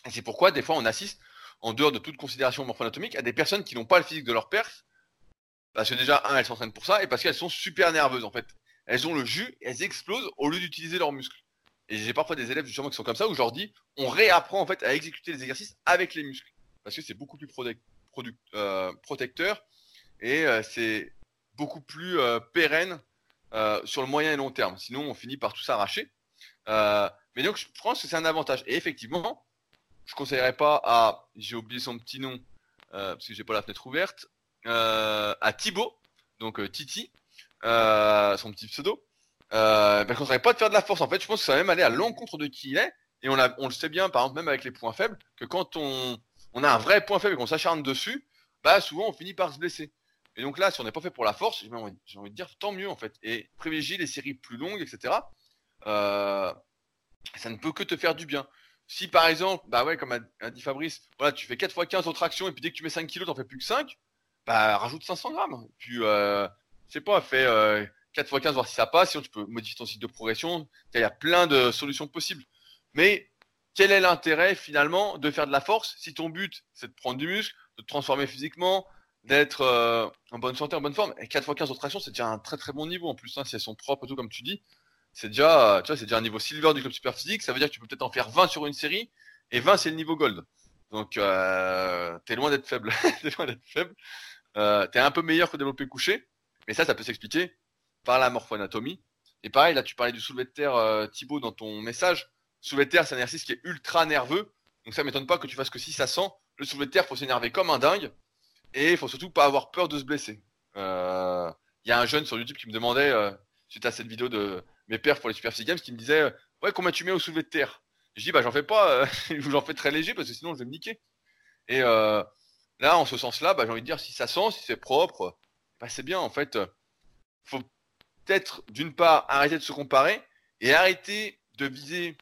Et c'est pourquoi, des fois, on assiste, en dehors de toute considération morpho-anatomique, à des personnes qui n'ont pas le physique de leur père, parce que déjà, un, elles s'entraînent pour ça, et parce qu'elles sont super nerveuses, en fait. Elles ont le jus, elles explosent au lieu d'utiliser leurs muscles. Et j'ai parfois des élèves justement qui sont comme ça, où je leur dis, on réapprend en fait à exécuter les exercices avec les muscles. Parce que c'est beaucoup plus euh, protecteur et euh, c'est beaucoup plus euh, pérenne sur le moyen et long terme. Sinon, on finit par tout s'arracher. mais donc, je pense que c'est un avantage. Et effectivement, je conseillerais pas à, j'ai oublié son petit nom, parce que j'ai pas la fenêtre ouverte, à Thibaut, donc Titi, son petit pseudo. Euh, ben, conseillerais pas de faire de la force. En fait, je pense que ça va même aller à l'encontre de qui il est. Et on le sait bien, par exemple, même avec les points faibles, que quand on, on a un vrai point faible et qu'on s'acharne dessus, bah souvent on finit par se blesser. Et donc là, si on n'est pas fait pour la force, j'ai envie, de dire tant mieux en fait. Et privilégier les séries plus longues, etc. Euh, ça ne peut que te faire du bien. Si par exemple, bah ouais, comme a, dit Fabrice, voilà, tu fais 4 x 15 en traction et puis dès que tu mets 5 kilos, t'en fais plus que 5, bah rajoute 500 grammes. Puis, euh, je sais pas, fais euh, 4 x 15, voir si ça passe, sinon tu peux modifier ton site de progression. Il y a plein de solutions possibles. Mais quel est l'intérêt finalement de faire de la force si ton but c'est de prendre du muscle, de te transformer physiquement, d'être euh, en bonne santé, en bonne forme? Et 4 x 15 en traction, c'est déjà un très très bon niveau en plus, hein, si elles sont propres et tout comme tu dis c'est déjà, tu vois, c'est déjà un niveau silver du club super physique. Ça veut dire que tu peux peut-être en faire 20 sur une série, et 20 c'est le niveau gold. Donc euh, t'es loin d'être faible, [laughs] t'es loin d'être faible. Euh, t'es un peu meilleur que développer couché, mais ça, ça peut s'expliquer par la morphoanatomie. Et pareil, là, tu parlais du soulevé de terre, euh, Thibaut, dans ton message. Soulevé de terre, c'est un exercice qui est ultra nerveux. Donc ça m'étonne pas que tu fasses que 6 à 100. Le soulevé de terre, faut s'énerver comme un dingue. Et il faut surtout pas avoir peur de se blesser. Il euh, y a un jeune sur YouTube qui me demandait, euh, suite à cette vidéo de mes pères pour les Super Games qui me disait euh, Ouais, combien tu mets au soulevé de terre Je dis Bah, j'en fais pas, [laughs] j'en fais très léger parce que sinon je vais me niquer. Et là, en ce sens-là, bah, j'ai envie de dire si ça sent, si c'est propre, bah, c'est bien en fait. Faut peut-être d'une part arrêter de se comparer et arrêter de viser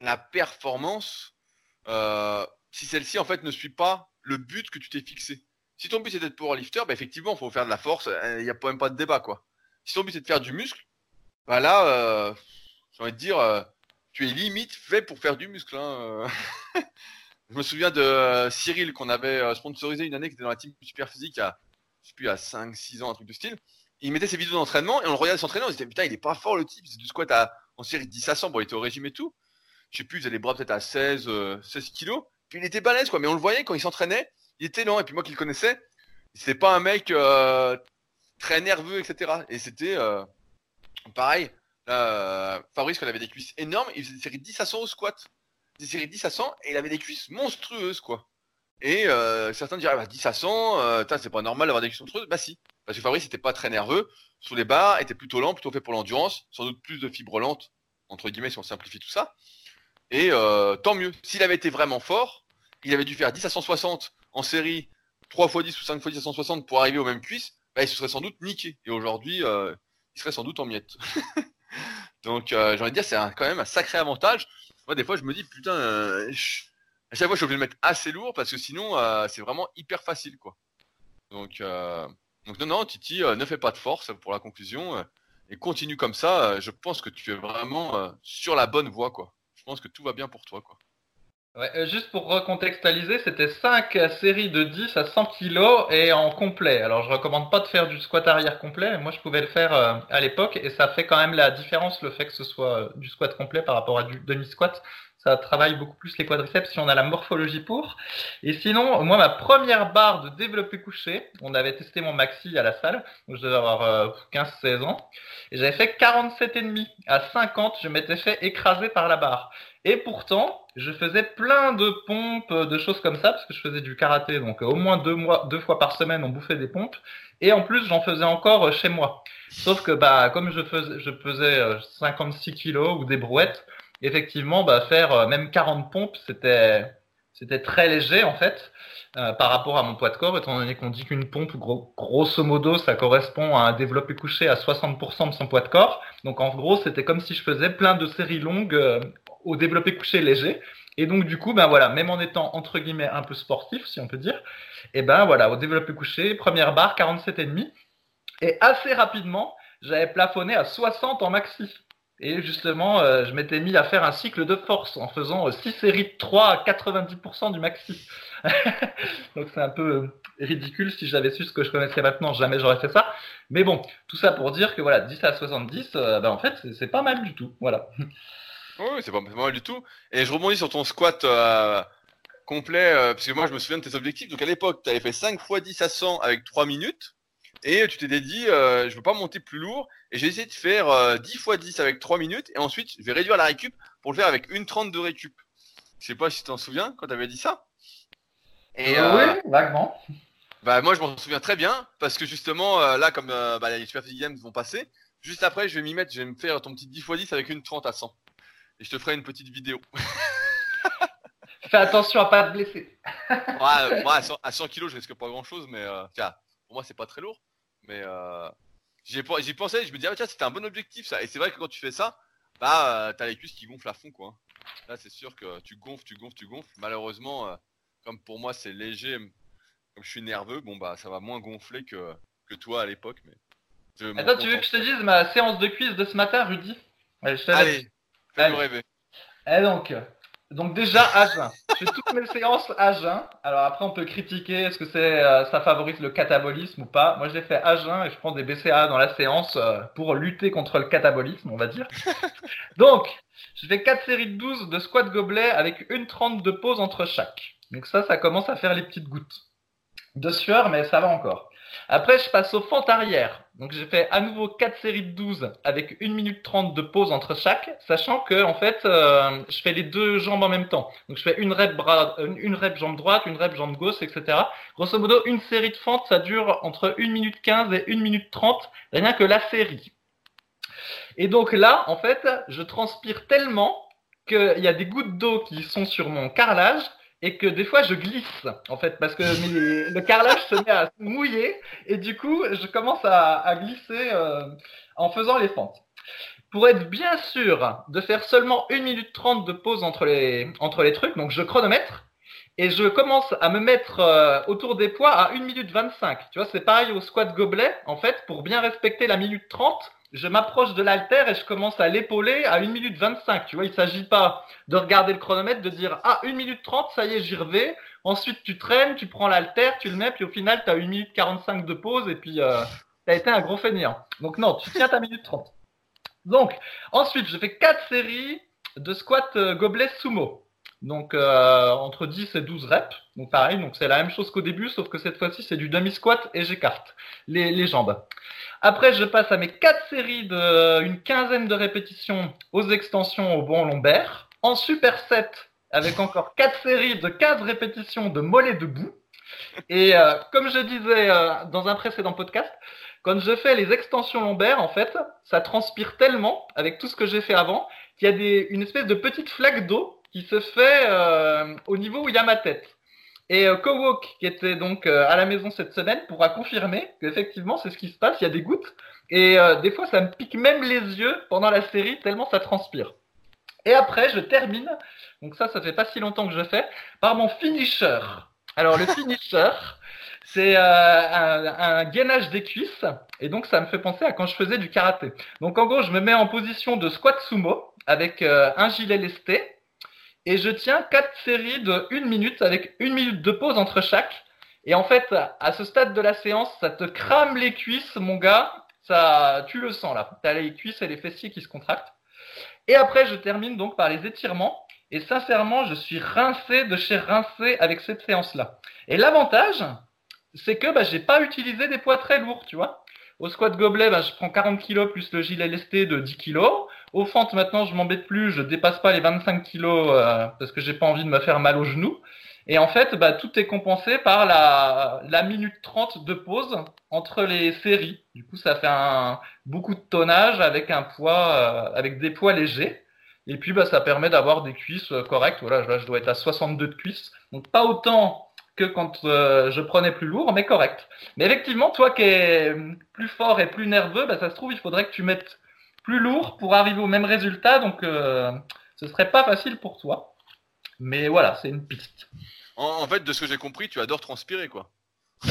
la performance euh, si celle-ci en fait ne suit pas le but que tu t'es fixé. Si ton but c'est d'être powerlifter, bah effectivement, il faut faire de la force, il n'y a même pas de débat quoi. Si ton but c'est de faire du muscle, bah là, euh, j'ai envie de dire, euh, tu es limite fait pour faire du muscle. Hein. [laughs] je me souviens de Cyril qu'on avait sponsorisé une année qui était dans la team super physique à, je sais plus, à 5-6 ans, un truc de style. Il mettait ses vidéos d'entraînement et on le regardait s'entraîner, on se disait putain, il est pas fort le type, c'est du squat à, en série 10 à 100, bon, il était au régime et tout. Je sais plus, il faisait les bras peut-être à 16, euh, 16 kilos. Puis il était balèze quoi, mais on le voyait quand il s'entraînait, il était lent. Et puis moi qui le connaissais, c'était pas un mec euh, très nerveux, etc. Et c'était euh, pareil. Euh, Fabrice, il avait des cuisses énormes, il faisait des séries 10 à 100 au squat. Des séries 10 à 100 et il avait des cuisses monstrueuses quoi. Et euh, certains diraient bah, 10 à 100, euh, c'est pas normal d'avoir des cuisses monstrueuses. Bah si, parce que Fabrice était pas très nerveux sous les barres, était plutôt lent, plutôt fait pour l'endurance, sans doute plus de fibres lentes entre guillemets si on simplifie tout ça. Et euh, tant mieux. S'il avait été vraiment fort, il avait dû faire 10 à 160 en série, 3 x 10 ou 5 x 10 à 160 pour arriver aux mêmes cuisses, bah, il se serait sans doute niqué. Et aujourd'hui, euh, il serait sans doute en miettes. [laughs] Donc, euh, j'ai envie de dire, c'est quand même un sacré avantage. Moi, des fois, je me dis, putain, à chaque fois, je suis obligé de mettre assez lourd parce que sinon, c'est vraiment hyper facile, quoi. Donc, non, non, Titi, ne fais pas de force pour la conclusion et continue comme ça. je pense que tu es vraiment sur la bonne voie, quoi. Je pense que tout va bien pour toi, quoi. Euh, juste pour recontextualiser, c'était 5 séries de 10 à 100 kilos et en complet. Alors je recommande pas de faire du squat arrière complet. Moi je pouvais le faire euh, à l'époque et ça fait quand même la différence le fait que ce soit euh, du squat complet par rapport à du demi-squat. Ça travaille beaucoup plus les quadriceps si on a la morphologie pour. Et sinon, moi ma première barre de développé couché, on avait testé mon maxi à la salle, je devais avoir euh, 15-16 ans, et j'avais fait 47,5. À 50, je m'étais fait écraser par la barre. Et pourtant, je faisais plein de pompes, euh, de choses comme ça, parce que je faisais du karaté, donc euh, au moins deux, mois, deux fois par semaine, on bouffait des pompes. Et en plus, j'en faisais encore euh, chez moi. Sauf que, bah, comme je faisais, je pesais euh, 56 kilos ou des brouettes, effectivement, bah, faire euh, même 40 pompes, c'était, c'était très léger, en fait, euh, par rapport à mon poids de corps, étant donné qu'on dit qu'une pompe, gros, grosso modo, ça correspond à un développé couché à 60% de son poids de corps. Donc, en gros, c'était comme si je faisais plein de séries longues euh, au développé couché léger. Et donc, du coup, ben voilà, même en étant entre guillemets un peu sportif, si on peut dire, et ben voilà, au développé couché, première barre, 47,5. Et assez rapidement, j'avais plafonné à 60 en maxi. Et justement, euh, je m'étais mis à faire un cycle de force en faisant 6 séries de 3 à 90% du maxi. [laughs] donc c'est un peu euh, ridicule si j'avais su ce que je connaissais maintenant, jamais j'aurais fait ça. Mais bon, tout ça pour dire que voilà, 10 à 70, euh, ben en fait, c'est- pas mal du tout. Voilà. Oui, c'est pas, mal du tout. Et je rebondis sur ton squat euh, complet, euh, parce que moi je me souviens de tes objectifs. Donc à l'époque, tu avais fait 5 x 10 à 100 avec 3 minutes. Et tu t'es dit, euh, je veux pas monter plus lourd. Et j'ai essayé de faire euh, 10 x 10 avec 3 minutes. Et ensuite, je vais réduire la récup pour le faire avec une 30 de récup. Je sais pas si tu t'en souviens quand t'avais dit ça. Et euh, oui, vaguement. Bah moi je m'en souviens très bien parce que justement là comme bah, les Super Games vont passer, juste après je vais m'y mettre, je vais me faire ton petit 10x10 avec une 30 à 100. Et je te ferai une petite vidéo. [laughs] Fais attention à pas te blesser. [laughs] [laughs] moi, à 100, à 100 kilos je risque pas grand chose mais tiens, pour moi c'est pas très lourd. Mais j'y pensé, je me disais, ah, tiens, c'était un bon objectif ça. Et c'est vrai que quand tu fais ça, bah, t'as les cuisses qui gonflent à fond, quoi. Là, c'est sûr que tu gonfles, tu gonfles, tu gonfles. Malheureusement, comme pour moi, c'est léger, comme je suis nerveux, bon, bah, ça va moins gonfler que, que toi à l'époque. Mais Attends, tu veux que je te dise ma séance de cuisse de ce matin, Rudy? Allez, fais-nous rêver. Et donc, donc déjà à jeun. Je fais toutes mes séances à jeun. Alors après on peut critiquer est-ce que c'est euh, ça favorise le catabolisme ou pas. Moi je l'ai fait à jeun et je prends des BCA dans la séance euh, pour lutter contre le catabolisme, on va dire. [laughs] Donc, je fais 4 séries de 12 de squat gobelet avec une 30 de pause entre chaque. Donc ça ça commence à faire les petites gouttes de sueur mais ça va encore. Après, je passe aux fentes arrière. Donc, j'ai fait à nouveau 4 séries de 12 avec 1 minute 30 de pause entre chaque, sachant que, en fait, euh, je fais les deux jambes en même temps. Donc, je fais une rep, bras, une rep jambe droite, une rep jambe gauche, etc. Grosso modo, une série de fentes, ça dure entre 1 minute 15 et 1 minute 30, rien que la série. Et donc là, en fait, je transpire tellement qu'il y a des gouttes d'eau qui sont sur mon carrelage et que des fois je glisse en fait parce que [laughs] le carrelage se met à se mouiller et du coup je commence à, glisser euh, en faisant les fentes. Pour être bien sûr de faire seulement 1 minute 30 de pause entre les, entre les trucs, donc je chronomètre et je commence à me mettre euh, autour des poids à 1 minute 25. Tu vois, c'est pareil au squat gobelet en fait pour bien respecter la minute 30 je m'approche de l'alter et je commence à l'épauler à 1 minute 25. Tu vois, il s'agit pas de regarder le chronomètre, de dire ah 1 minute 30, ça y est, j'y reviens. Ensuite, tu traînes, tu prends l'alter, tu le mets, puis au final, tu as 1 minute 45 de pause et puis euh, tu as été un gros fainéant. Donc non, tu tiens ta minute 30. Donc, ensuite, je fais 4 séries de squat euh, gobelet sumo. Donc euh, entre 10 et 12 reps. Donc pareil, donc c'est la même chose qu'au début, sauf que cette fois-ci c'est du demi-squat et j'écarte les, les jambes. Après, je passe à mes quatre séries de une quinzaine de répétitions aux extensions au bon lombaire. En superset, avec encore quatre séries de 15 répétitions de mollet debout. Et euh, comme je disais euh, dans un précédent podcast, quand je fais les extensions lombaires, en fait, ça transpire tellement avec tout ce que j'ai fait avant qu'il y a des, une espèce de petite flaque d'eau qui se fait euh, au niveau où il y a ma tête. Et euh, Kowok, qui était donc euh, à la maison cette semaine, pourra confirmer qu'effectivement c'est ce qui se passe, il y a des gouttes. Et euh, des fois ça me pique même les yeux pendant la série, tellement ça transpire. Et après je termine, donc ça ça fait pas si longtemps que je fais, par mon finisher. Alors le finisher, [laughs] c'est euh, un, un, gainage des cuisses, et donc ça me fait penser à quand je faisais du karaté. Donc en gros je me mets en position de squat sumo avec un gilet lesté et je tiens quatre séries de une minute avec une minute de pause entre chaque. Et en fait, à ce stade de la séance, ça te crame les cuisses, mon gars. Ça, tu le sens là. T'as les cuisses et les fessiers qui se contractent. Et après, je termine donc par les étirements. Et sincèrement, je suis rincé de chez rincé avec cette séance-là. Et l'avantage, c'est que bah, j'ai pas utilisé des poids très lourds, tu vois. Au squat gobelet, bah, je prends 40 kg plus le gilet lesté de 10 kg. Au fente, maintenant, je m'embête plus, je dépasse pas les 25 kilos euh, parce que j'ai pas envie de me faire mal au genou. Et en fait, bah, tout est compensé par la, minute 30 de pause entre les séries. Du coup, ça fait un, beaucoup de tonnage avec un poids, euh, avec des poids légers. Et puis, bah, ça permet d'avoir des cuisses euh, correctes. Voilà, là, je dois être à 62 de cuisses. Donc, pas autant que quand je prenais plus lourd, mais correct. Mais effectivement, toi qui es plus fort et plus nerveux, bah, ça se trouve, il faudrait que tu mettes plus lourd pour arriver au même résultat. Donc, euh, ce serait pas facile pour toi. Mais voilà, c'est une piste. En, fait, de ce que j'ai compris, tu adores transpirer, quoi.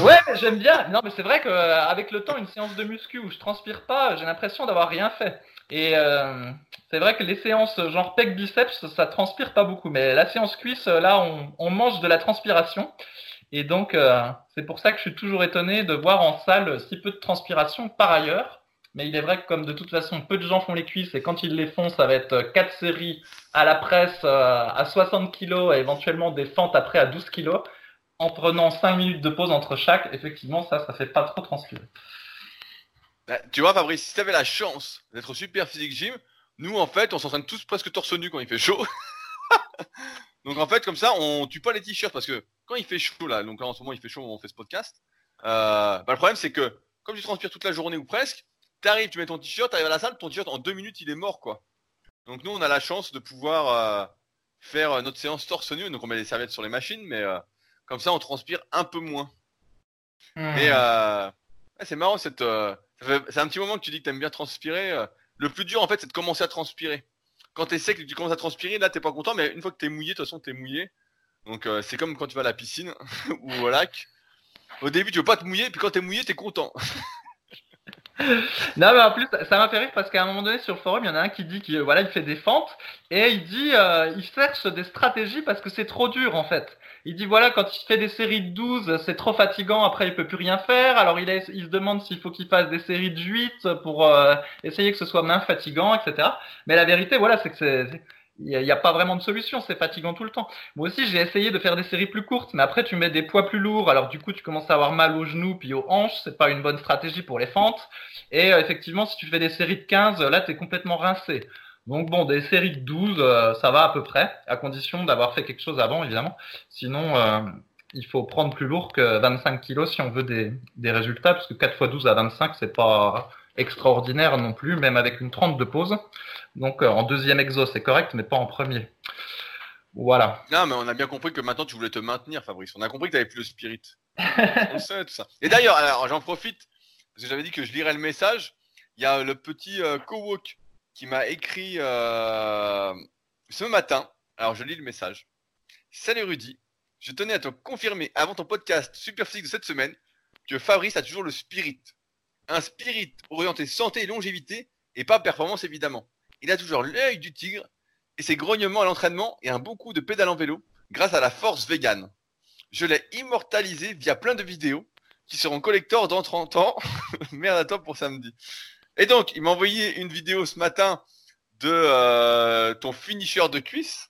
Ouais, j'aime bien. Non, mais c'est vrai qu'avec le temps, une séance de muscu où je transpire pas, j'ai l'impression d'avoir rien fait. Et euh, c'est vrai que les séances genre pec biceps, ça transpire pas beaucoup. Mais la séance cuisse, là, on, mange de la transpiration. Et donc, euh, c'est pour ça que je suis toujours étonné de voir en salle si peu de transpiration par ailleurs. Mais il est vrai que comme de toute façon, peu de gens font les cuisses et quand ils les font, ça va être 4 séries à la presse euh, à 60 kg et éventuellement des fentes après à 12 kg. En prenant 5 minutes de pause entre chaque, effectivement, ça, ça fait pas trop transpirer. Bah, tu vois, Fabrice, si tu avais la chance d'être super physique gym, nous, en fait, on s'entraîne tous presque torse nu quand il fait chaud. [laughs] Donc en fait, comme ça, on tue pas les t-shirts parce que quand il fait chaud là, donc là en ce moment il fait chaud, on fait ce podcast. Euh, bah, le problème c'est que comme tu transpires toute la journée ou presque, t'arrives, tu mets ton t-shirt, t'arrives à la salle, ton t-shirt en deux minutes il est mort quoi. Donc nous on a la chance de pouvoir euh, faire euh, notre séance torse nu, donc on met les serviettes sur les machines, mais euh, comme ça on transpire un peu moins. Mais euh, ouais, c'est marrant cette. c'est un petit moment que tu dis que t'aimes bien transpirer. Le plus dur en fait c'est de commencer à transpirer. Quand t'es sec et tu commences à transpirer, là t'es pas content, mais une fois que t'es mouillé, de toute façon t'es mouillé. Donc c'est comme quand tu vas à la piscine [laughs] ou au lac. Au début tu veux pas te mouiller, puis quand t'es mouillé t'es content. [laughs] [laughs] Non, mais en plus, ça m'a fait rire parce qu'à un moment donné sur le forum, il y en a un qui dit qu'il voilà, il fait des fentes et il dit euh, il cherche des stratégies parce que c'est trop dur en fait. Il dit voilà, quand il fait des séries de 12, c'est trop fatigant, après il peut plus rien faire. Alors il, se demande s'il faut qu'il fasse des séries de 8 pour euh, essayer que ce soit moins fatigant, etc. Mais la vérité, voilà, c'est que c'est- il n'y a, a pas vraiment de solution, c'est fatigant tout le temps. Moi aussi, j'ai essayé de faire des séries plus courtes, mais après tu mets des poids plus lourds, alors du coup tu commences à avoir mal aux genoux puis aux hanches, c'est pas une bonne stratégie pour les fentes. Et euh, effectivement, si tu fais des séries de 15, euh, là, tu es complètement rincé. Donc bon, des séries de 12, euh, ça va à peu près, à condition d'avoir fait quelque chose avant, évidemment. Sinon, euh, il faut prendre plus lourd que 25 kilos si on veut des, des résultats, parce que 4 x 12 à 25, c'est pas extraordinaire non plus, même avec une 30 de pause. Donc euh, en deuxième exo, c'est correct, mais pas en premier. Voilà. Non mais on a bien compris que maintenant tu voulais te maintenir Fabrice. On a compris que t'avais plus le spirit. on sait tout ça. Et d'ailleurs, alors j'en profite parce que j'avais dit que je lirais le message. Il y a le petit euh, Cowork qui m'a écrit euh, ce matin. Alors je lis le message. Salut Rudy, je tenais à te confirmer avant ton podcast Superphysique de cette semaine que Fabrice a toujours le spirit. Un spirit orienté santé et longévité et pas performance évidemment. Il a toujours l'œil du tigre et ses grognements à l'entraînement et un bon coup de pédale en vélo grâce à la force vegan. Je l'ai immortalisé via plein de vidéos qui seront collector dans 30 ans. [laughs] Merde à toi pour samedi. Et donc, il m'a envoyé une vidéo ce matin de euh, ton finisher de cuisse.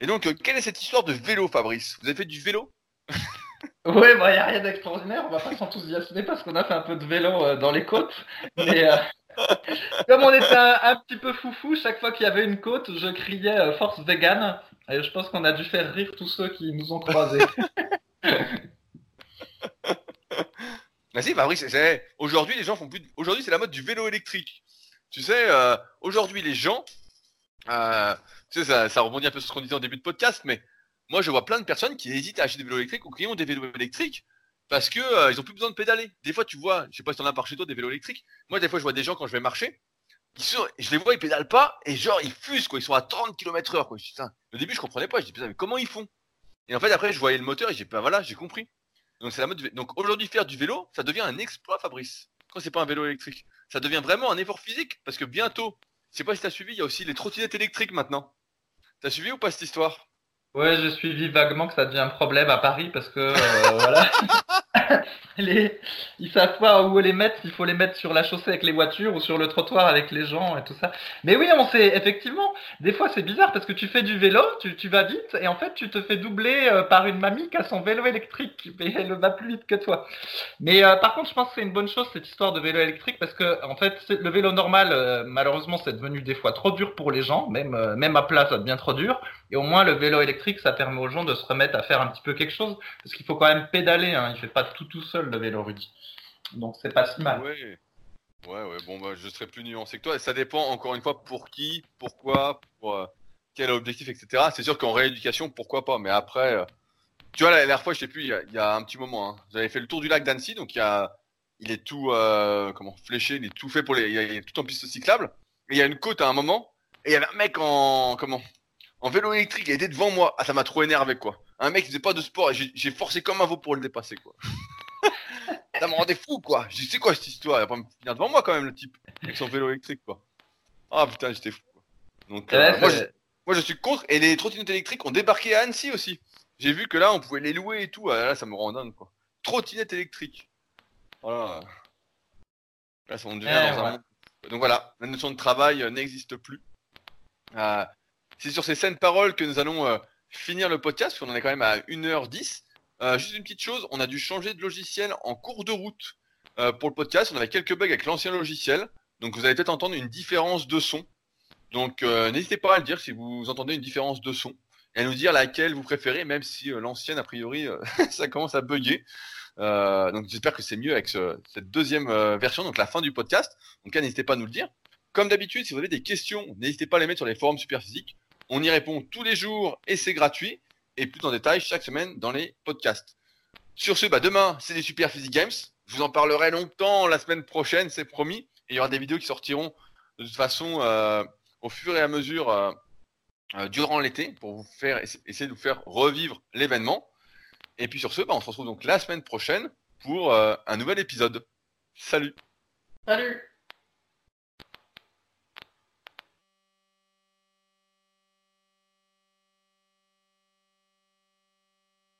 Et donc, euh, quelle est cette histoire de vélo, Fabrice? Vous avez fait du vélo? [laughs] Ouais, bah, y a rien d'extraordinaire, on va pas s'enthousiasmer parce qu'on a fait un peu de vélo euh, dans les côtes. Mais euh, [laughs] comme on était un, un petit peu foufou, chaque fois qu'il y avait une côte, je criais euh, force vegan. Et je pense qu'on a dû faire rire tous ceux qui nous ont croisés. [laughs] Bah si, Fabrice, c'est- aujourd'hui les gens font plus. de- Aujourd'hui, c'est la mode du vélo électrique. Tu sais, aujourd'hui les gens, tu sais, ça, ça rebondit un peu sur ce qu'on disait en début de podcast, mais moi je vois plein de personnes qui hésitent à acheter des vélos électriques ou qui ont des vélos électriques parce que euh, ils ont plus besoin de pédaler. Des fois, tu vois, je sais pas si t'en as par chez toi des vélos électriques. Moi, des fois, je vois des gens quand je vais marcher, je les vois, ils pédalent pas et genre ils fusent quoi, ils sont à 30 km heure quoi. Je dis, putain, au début, je comprenais pas. Je dis putain, mais comment ils font? Et en fait, après, je voyais le moteur et j'ai pas, voilà, j'ai compris. Donc c'est la mode. Donc aujourd'hui, faire du vélo, ça devient un exploit, Fabrice. Quand c'est pas un vélo électrique, ça devient vraiment un effort physique parce que bientôt, je sais pas si t'as suivi, il y a aussi les trottinettes électriques maintenant. T'as suivi ou pas cette histoire? Ouais, j'ai suivi vaguement que ça devient un problème à Paris parce que euh, voilà, [laughs] [laughs] les, ils savent pas où les mettre, s'il faut les mettre sur la chaussée avec les voitures ou sur le trottoir avec les gens et tout ça. Mais oui, on sait effectivement, des fois c'est bizarre parce que tu fais du vélo, tu, vas vite et en fait tu te fais doubler euh, par une mamie qui a son vélo électrique, [laughs] mais elle va plus vite que toi. Mais euh, par contre, je pense que c'est une bonne chose cette histoire de vélo électrique parce que en fait, le vélo normal, euh, malheureusement, c'est devenu des fois trop dur pour les gens, même même à plat, ça devient trop dur. Et au moins, le vélo électrique, ça permet aux gens de se remettre à faire un petit peu quelque chose. Parce qu'il faut quand même pédaler, hein. il fait pas tout tout seul, le vélo Rudy. Donc c'est pas si mal. Ouais. Ouais, ouais, bon, bah, je serais plus nuancé que toi. Et ça dépend, encore une fois, pour qui, pourquoi, pour euh, quel objectif, etc. C'est sûr qu'en rééducation, pourquoi pas. Mais après, euh, tu vois, la dernière fois, je sais plus, il y, a, un petit moment, hein, j'avais fait le tour du lac d'Annecy, donc il a, il est tout, euh, comment, fléché, il est tout fait pour les, il y a, est tout en piste cyclable. Et il y a une côte à un moment, et il y avait un mec en, comment, en vélo électrique, il était devant moi. Ah, ça m'a trop énervé, quoi. Un mec qui faisait pas de sport, et j'ai forcé comme un veau pour le dépasser, quoi. ça me rendait fou, quoi. J'ai dit, c'est quoi cette histoire? Il va pas me finir devant moi, quand même, le type, avec son vélo électrique, quoi. Ah, putain, j'étais fou, quoi. Donc, euh, Ouais, moi, je, moi, je suis contre, et les trottinettes électriques ont débarqué à Annecy aussi. J'ai vu que là, on pouvait les louer et tout. Ah, là, ça me rend dingue, quoi. Trottinette électrique. Voilà. Là, on devient Eh, dans un ouais. monde- Donc voilà, la notion de travail euh, n'existe plus. Euh, c'est sur ces saines paroles que nous allons finir le podcast, parce qu'on en est quand même à 1h10. Euh, juste une petite chose, on a dû changer de logiciel en cours de route euh, pour le podcast. On avait quelques bugs avec l'ancien logiciel, donc vous allez peut-être entendre une différence de son. Donc euh, n'hésitez pas à le dire si vous entendez une différence de son. et à nous dire laquelle vous préférez, même si l'ancienne, a priori, [laughs] ça commence à bugger. donc j'espère que c'est mieux avec cette deuxième version, donc la fin du podcast. Donc n'hésitez pas à nous le dire. Comme d'habitude, si vous avez des questions, n'hésitez pas à les mettre sur les forums Superphysique. On y répond tous les jours et c'est gratuit. Et plus en détail chaque semaine dans les podcasts. Sur ce, bah demain, c'est les Super Physique Games. Je vous en parlerai longtemps la semaine prochaine, c'est promis. Et il y aura des vidéos qui sortiront de toute façon euh, au fur et à mesure euh, euh, durant l'été pour vous faire essayer de vous faire revivre l'événement. Et puis sur ce, bah, on se retrouve donc la semaine prochaine pour un nouvel épisode. Salut Salut